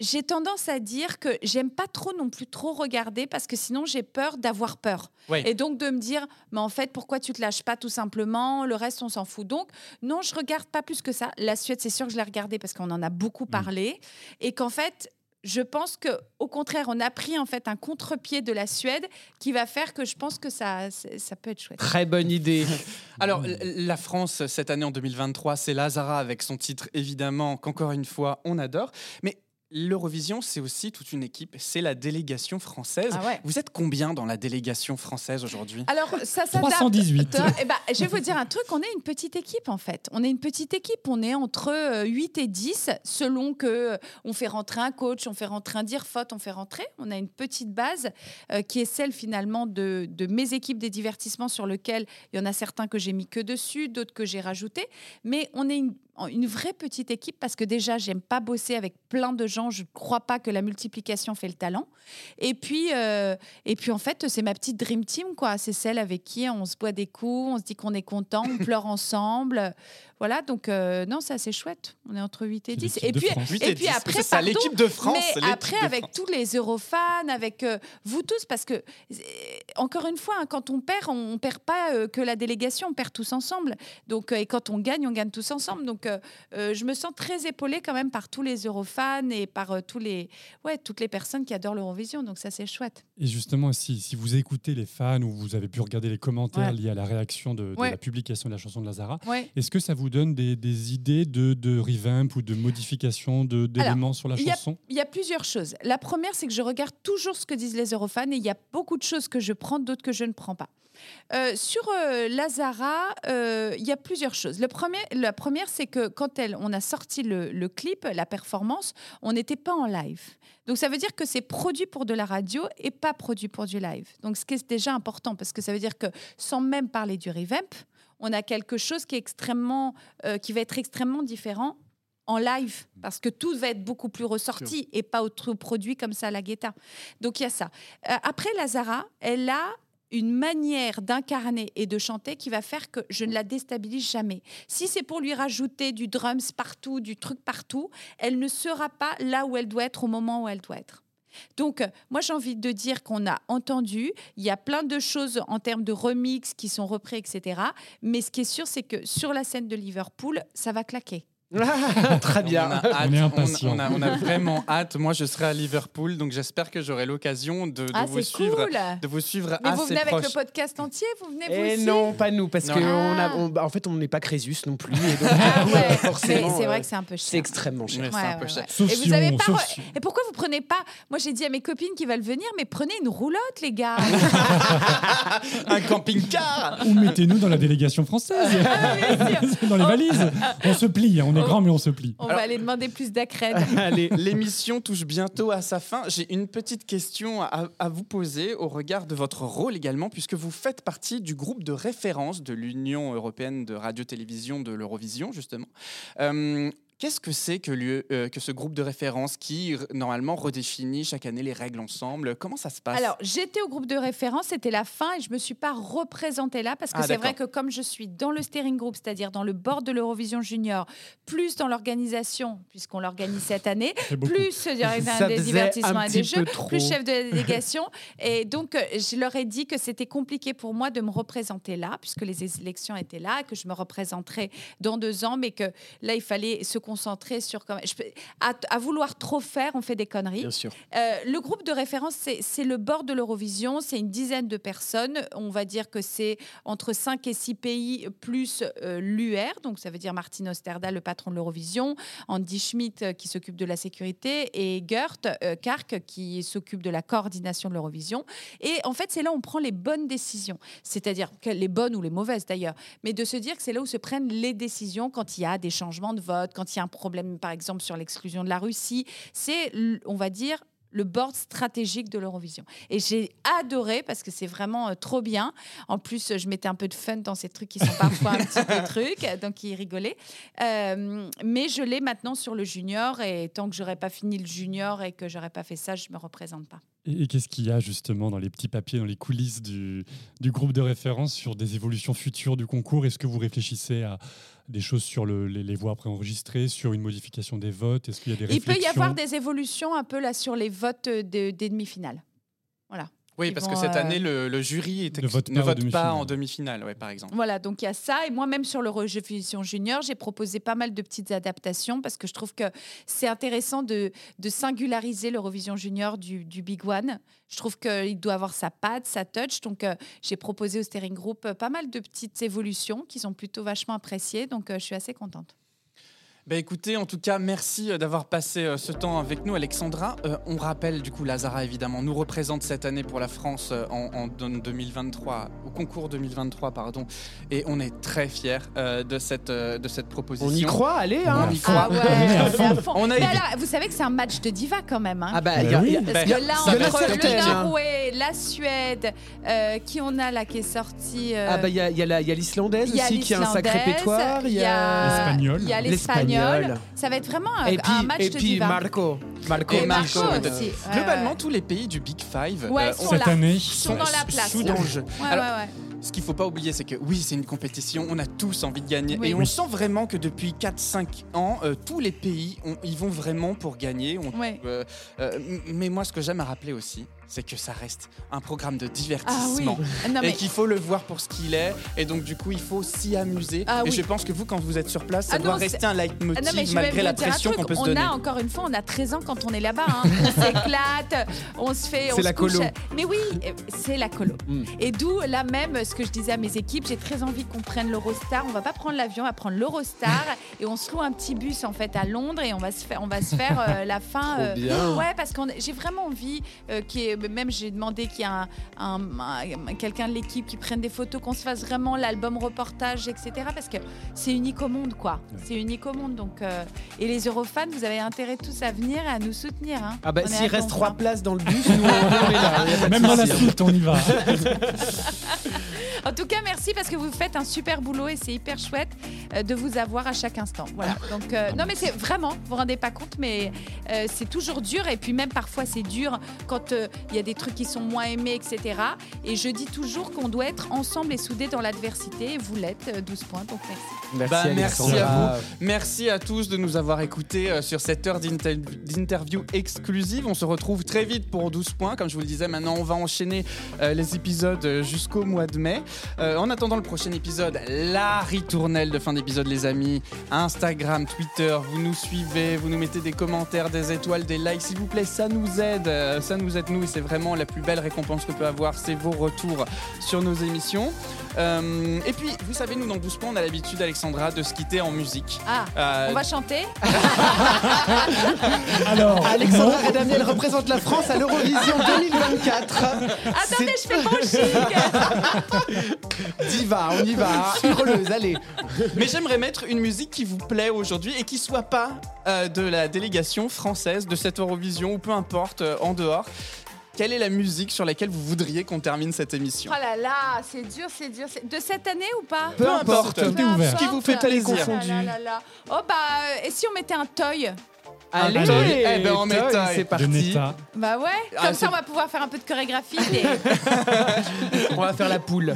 j'ai tendance à dire que j'aime pas trop non plus trop regarder parce que sinon j'ai peur d'avoir peur. Ouais. Et donc de me dire, mais en fait, pourquoi tu te lâches pas tout simplement? Le reste, on s'en fout. Donc, non, je regarde pas plus que ça. La Suède, c'est sûr que je l'ai regardée parce qu'on en a beaucoup parlé. Et qu'en fait, je pense que au contraire, on a pris en fait un contre-pied de la Suède qui va faire que je pense que ça, ça peut être chouette. Très bonne idée. Alors, la France, cette année en 2023, c'est Lazara avec son titre, évidemment, qu'encore une fois, on adore. Mais l'Eurovision, c'est aussi toute une équipe, c'est la délégation française. Ah ouais. Vous êtes combien dans la délégation française aujourd'hui? Alors, ça s'adapte. 318. Eh ben, je vais vous dire un truc, on est une petite équipe en fait. On est une petite équipe, on est entre euh, 8 et 10 selon que euh, on fait rentrer un coach, on fait rentrer un dire faute, on fait rentrer. On a une petite base euh, qui est celle finalement de, de mes équipes des divertissements sur lequel il y en a certains que j'ai mis que dessus, d'autres que j'ai rajoutés. Mais on est une, une vraie petite équipe parce que déjà, j'aime pas bosser avec plein de gens. Je ne crois pas que la multiplication fait le talent. Et puis, euh, et puis en fait, c'est ma petite dream team, quoi. C'est celle avec qui on se boit des coups, on se dit qu'on est content, on pleure ensemble. Voilà, donc euh, non, c'est assez chouette. On est entre 8 et 10. l'équipe Et puis, France. 8 et et puis 10, après, c'est ça, l'équipe de France, Mais après, de avec France. tous les Eurofans, avec euh, vous tous, parce que, euh, encore une fois, hein, quand on perd, on, on perd pas euh, que la délégation, on perd tous ensemble. Donc, euh, et quand on gagne, on gagne tous ensemble. Donc, euh, euh, je me sens très épaulée quand même par tous les Eurofans et par euh, tous les, ouais, toutes les personnes qui adorent l'Eurovision. Donc, ça, c'est chouette. Et justement, si, si vous écoutez les fans ou vous avez pu regarder les commentaires Ouais. liés à la réaction de, de Ouais. la publication de la chanson de Lazara, Ouais. est-ce que ça vous donne des, des idées de, de revamp ou de modification d'éléments sur la y chanson? Il y, a plusieurs choses. La première, c'est que je regarde toujours ce que disent les Eurofans et il y a beaucoup de choses que je prends, d'autres que je ne prends pas. Euh, sur euh, Lazara, euh, il y a plusieurs choses. Le premier, la première, c'est que quand elle, on a sorti le, le clip, la performance, on n'était pas en live. Donc ça veut dire que c'est produit pour de la radio et pas produit pour du live. Donc ce qui est déjà important parce que ça veut dire que sans même parler du revamp, on a quelque chose qui est extrêmement, euh, qui va être extrêmement différent en live parce que tout va être beaucoup plus ressorti et pas autre produit comme ça à la guetta. Donc il y a ça. Euh, après Lazara, elle a une manière d'incarner et de chanter qui va faire que je ne la déstabilise jamais. Si c'est pour lui rajouter du drums partout, du truc partout, elle ne sera pas là où elle doit être au moment où elle doit être. Donc, euh, moi, j'ai envie de dire qu'on a entendu, il y a plein de choses en termes de remix qui sont repris, etc. Mais ce qui est sûr, c'est que sur la scène de Liverpool, ça va claquer. Très bien. On a, hâte, On est on- impatient. On, a, on a vraiment hâte. Moi, je serai à Liverpool, donc j'espère que j'aurai l'occasion de, de Ah, vous c'est suivre, cool. de vous suivre Mais vous assez venez avec le podcast entier Vous venez vous Et aussi non, pas nous, parce que Ah. on bah, en fait, on n'est pas Crésus non plus. Et donc, Ah ouais, forcément, c'est vrai euh, que c'est un peu cher. C'est extrêmement cher. Ouais, c'est un peu cher. Sauf et vous avez pas. re- pourquoi vous prenez pas Moi, j'ai dit à mes copines qui veulent venir, mais prenez une roulotte, les gars. Un camping-car Ou mettez-nous dans la délégation française, dans les valises. On se plie, on est grand, mais on se plie. On va aller demander plus d'accrède. Allez, l'émission touche bientôt à sa fin. J'ai une petite question à, à vous poser au regard de votre rôle également, puisque vous faites partie du groupe de référence de l'Union européenne de radio-télévision de l'Eurovision, justement. Euh, Qu'est-ce que c'est que, l'UE- euh, que ce groupe de référence qui, normalement, redéfinit chaque année les règles ensemble? Comment ça se passe? Alors, j'étais au groupe de référence, c'était la fin et je me suis pas représentée là parce que Ah, c'est vrai que comme je suis dans le steering group, c'est-à-dire dans le board de l'Eurovision Junior, plus dans l'organisation, puisqu'on l'organise cette année, plus euh, des divertissements un et des jeux, trop. plus chef de la délégation. et donc, euh, je leur ai dit que c'était compliqué pour moi de me représenter là, puisque les élections étaient là, que je me représenterais dans deux ans, mais que là, il fallait se concentrer sur quand même. je peux- à, à vouloir trop faire, on fait des conneries. Bien sûr. Euh, le groupe de référence, c'est le bord de l'Eurovision. C'est une dizaine de personnes. On va dire que c'est entre 5 et 6 pays plus euh, l'UR. Donc, ça veut dire Martin Osterdahl, le patron de l'Eurovision, Andy Schmidt, euh, qui s'occupe de la sécurité, et Gert euh, Kark, qui s'occupe de la coordination de l'Eurovision. Et en fait, c'est là où on prend les bonnes décisions. C'est-à-dire les bonnes ou les mauvaises d'ailleurs. Mais de se dire que c'est là où se prennent les décisions quand il y a des changements de vote, quand il y a un problème, par exemple, sur l'exclusion de la Russie. C'est, on va dire, le board stratégique de l'Eurovision. Et j'ai adoré parce que c'est vraiment euh, trop bien. En plus, je mettais un peu de fun dans ces trucs qui sont parfois un petit peu trucs, donc ils rigolaient. Euh, mais je l'ai maintenant sur le junior et tant que j'aurais pas fini le junior et que j'aurais pas fait ça, je me représente pas. Et, et qu'est-ce qu'il y a justement dans les petits papiers, dans les coulisses du, du groupe de référence sur des évolutions futures du concours? Est-ce que vous réfléchissez à des choses sur le- les, les voix préenregistrées, sur une modification des votes? Est-ce qu'il y a des Il peut y avoir des évolutions un peu là sur les votes de- des demi-finales. Voilà. Oui, parce vont, que cette euh, année, le, le jury est Ne vote ne pas en vote pas demi-finale. en demi-finale, ouais, par exemple. Voilà, donc il y a ça. Et moi-même sur l'Eurovision Junior, j'ai proposé pas mal de petites adaptations parce que je trouve que c'est intéressant de, de singulariser l'Eurovision Junior du, du Big One. Je trouve qu'il doit avoir sa patte, sa touch. Donc euh, j'ai proposé au Steering Group euh, pas mal de petites évolutions qui sont plutôt vachement appréciées. Donc euh, je suis assez contente. Bah écoutez, en tout cas, merci euh, d'avoir passé euh, ce temps avec nous, Alexandra. Euh, on rappelle, du coup, Lazara, évidemment, nous représente cette année pour la France euh, en, en 2023, au concours 2023, pardon. Et on est très fiers euh, de, cette, euh, de cette proposition. On y croit, allez, hein. On y croit. Ah ouais, on. On a Mais évi- alors, vous savez que c'est un match de diva quand même. hein. Ah bah, il y a- a- Parce que là, entre le hein. Norvège, la Suède, euh, qui on a là qui est sorti euh, Ah bah il y a, y a la- il y a l'islandaise aussi qui a un sacré pétoire. Il y a L'espagnol. il y a l'espagnol. Ça va être vraiment un, Et puis, un match et de puis diva. Marco. Marco. Et Marco Marco, aussi. Ouais, Globalement, ouais. tous les pays du Big Five Ouais, euh, sont Cette là. année, sont dans la place. sous Alors. Ce qu'il faut pas oublier, c'est que oui, c'est une compétition, on a tous envie de gagner. Oui. Et on sent vraiment que depuis 4-5 ans, euh, tous les pays, on- ils vont vraiment pour gagner. On- euh, euh, mais moi, ce que j'aime à rappeler aussi, c'est que ça reste un programme de Ah oui. divertissement. Non, Et mais- qu'il faut le voir pour ce qu'il est. Et donc, du coup, il faut s'y amuser. Ah et je pense que vous, quand vous êtes sur place, ça Ah doit non, rester un Ah leitmotiv non, mais je vais malgré la pression qu'on peut se on donner. a encore une fois, on a 13 ans quand on est là-bas. hein. On s'éclate, on se fait. on C'est se la couche. colo. Mais oui, euh, c'est la colo. Mm. Et d'où là même ce que je disais à mes équipes, j'ai très envie qu'on prenne l'Eurostar. On va pas prendre l'avion, on va prendre l'Eurostar et on se loue un petit bus en fait à Londres et on va se faire, on va se faire euh, la fin. Bien. Ouais, parce que j'ai vraiment envie euh, qu'il y ait- même j'ai demandé qu'il y ait un, un- un- quelqu'un de l'équipe qui prenne des photos, qu'on se fasse vraiment l'album reportage, etc. Parce que c'est unique au monde, quoi. C'est unique au monde. Donc, euh, et les Eurofans, vous avez intérêt tous à venir et à nous soutenir. hein. Ah bah s'il reste trois hein. places dans le bus, nous on est là. même dans la hein. soute, on y va. En tout cas, merci parce que vous faites un super boulot et c'est hyper chouette euh, de vous avoir à chaque instant. Voilà. Donc, euh, non, mais c'est vraiment, vous vous rendez pas compte, mais euh, c'est toujours dur et puis même parfois c'est dur quand euh, il y a des trucs qui sont moins aimés, etc. Et je dis toujours qu'on doit être ensemble et soudés dans l'adversité vous l'êtes, euh, 12 points, donc merci. Merci, Bah, merci à vous. Merci à tous de nous avoir écoutés euh, sur cette heure d'inter- d'interview exclusive. On se retrouve très vite pour 12 points. Comme je vous le disais, maintenant on va enchaîner euh, les épisodes euh, jusqu'au mois de mai. Euh, en attendant le prochain épisode, la ritournelle de fin d'épisode, les amis. Instagram, Twitter, vous nous suivez, vous nous mettez des commentaires, des étoiles, des likes, s'il vous plaît, ça nous aide. Euh, ça nous aide, nous, et c'est vraiment la plus belle récompense que peut avoir, c'est vos retours sur nos émissions. Euh, et puis, vous savez, nous, dans 12 points, on a l'habitude, Alexandra, de se quitter en musique. Ah, Euh, on va chanter Alors, Alexandra Redamiel représente la France à l'Eurovision 2024. Attendez, je fais pas au chic Diva, on y va. Hurleuse, allez. Mais j'aimerais mettre une musique qui vous plaît aujourd'hui et qui soit pas euh, de la délégation française de cette Eurovision ou peu importe euh, en dehors. Quelle est la musique sur laquelle vous voudriez qu'on termine cette émission Oh là là, c'est dur, c'est dur. c'est- De cette année ou pas Peu importe, tout est Peu ouvert. ce qui vous fait plaisir. Oh là là là. Oh bah, euh, et si on mettait un toy? Allez, Allez. Eh ben, on met c'est parti. Bah ouais, Ah, comme ça on va pouvoir faire un peu de chorégraphie. et- On va faire la poule.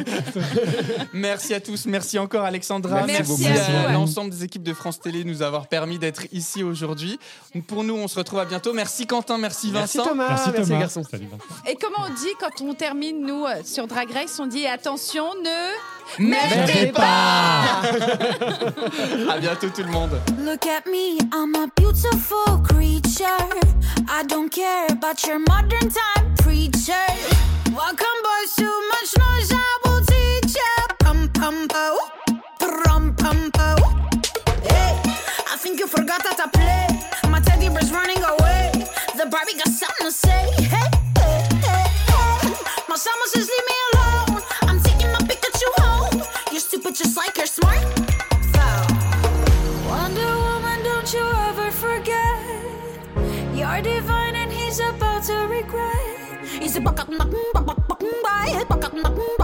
Merci à tous, merci encore Alexandra, Merci merci, à l'ensemble des équipes de France Télé de nous avoir permis d'être ici aujourd'hui. Pour nous, on se retrouve à bientôt. Merci Quentin, merci Merci Vincent. Thomas. Merci Merci, Thomas. garçon. Salut. Et comment on dit quand on termine, nous, euh, sur Drag Race On dit attention, ne. Merdez pas À bientôt tout le monde Look at me, I'm a beautiful creature. I don't care about your modern time preacher. Welcome, boys, too much noise, I will teach ya. Pum pum po, pum pum po. Hey, I think you forgot how to play. My teddy bear's running away. The Barbie got something to say. Hey, hey, hey, hey. My summer says leave me alone. Just like you're smart. Wonder Woman, don't you ever forget. You're divine and he's about to regret. He's a buck up, buck buck buck buck buck buck up, buck buck buck buck.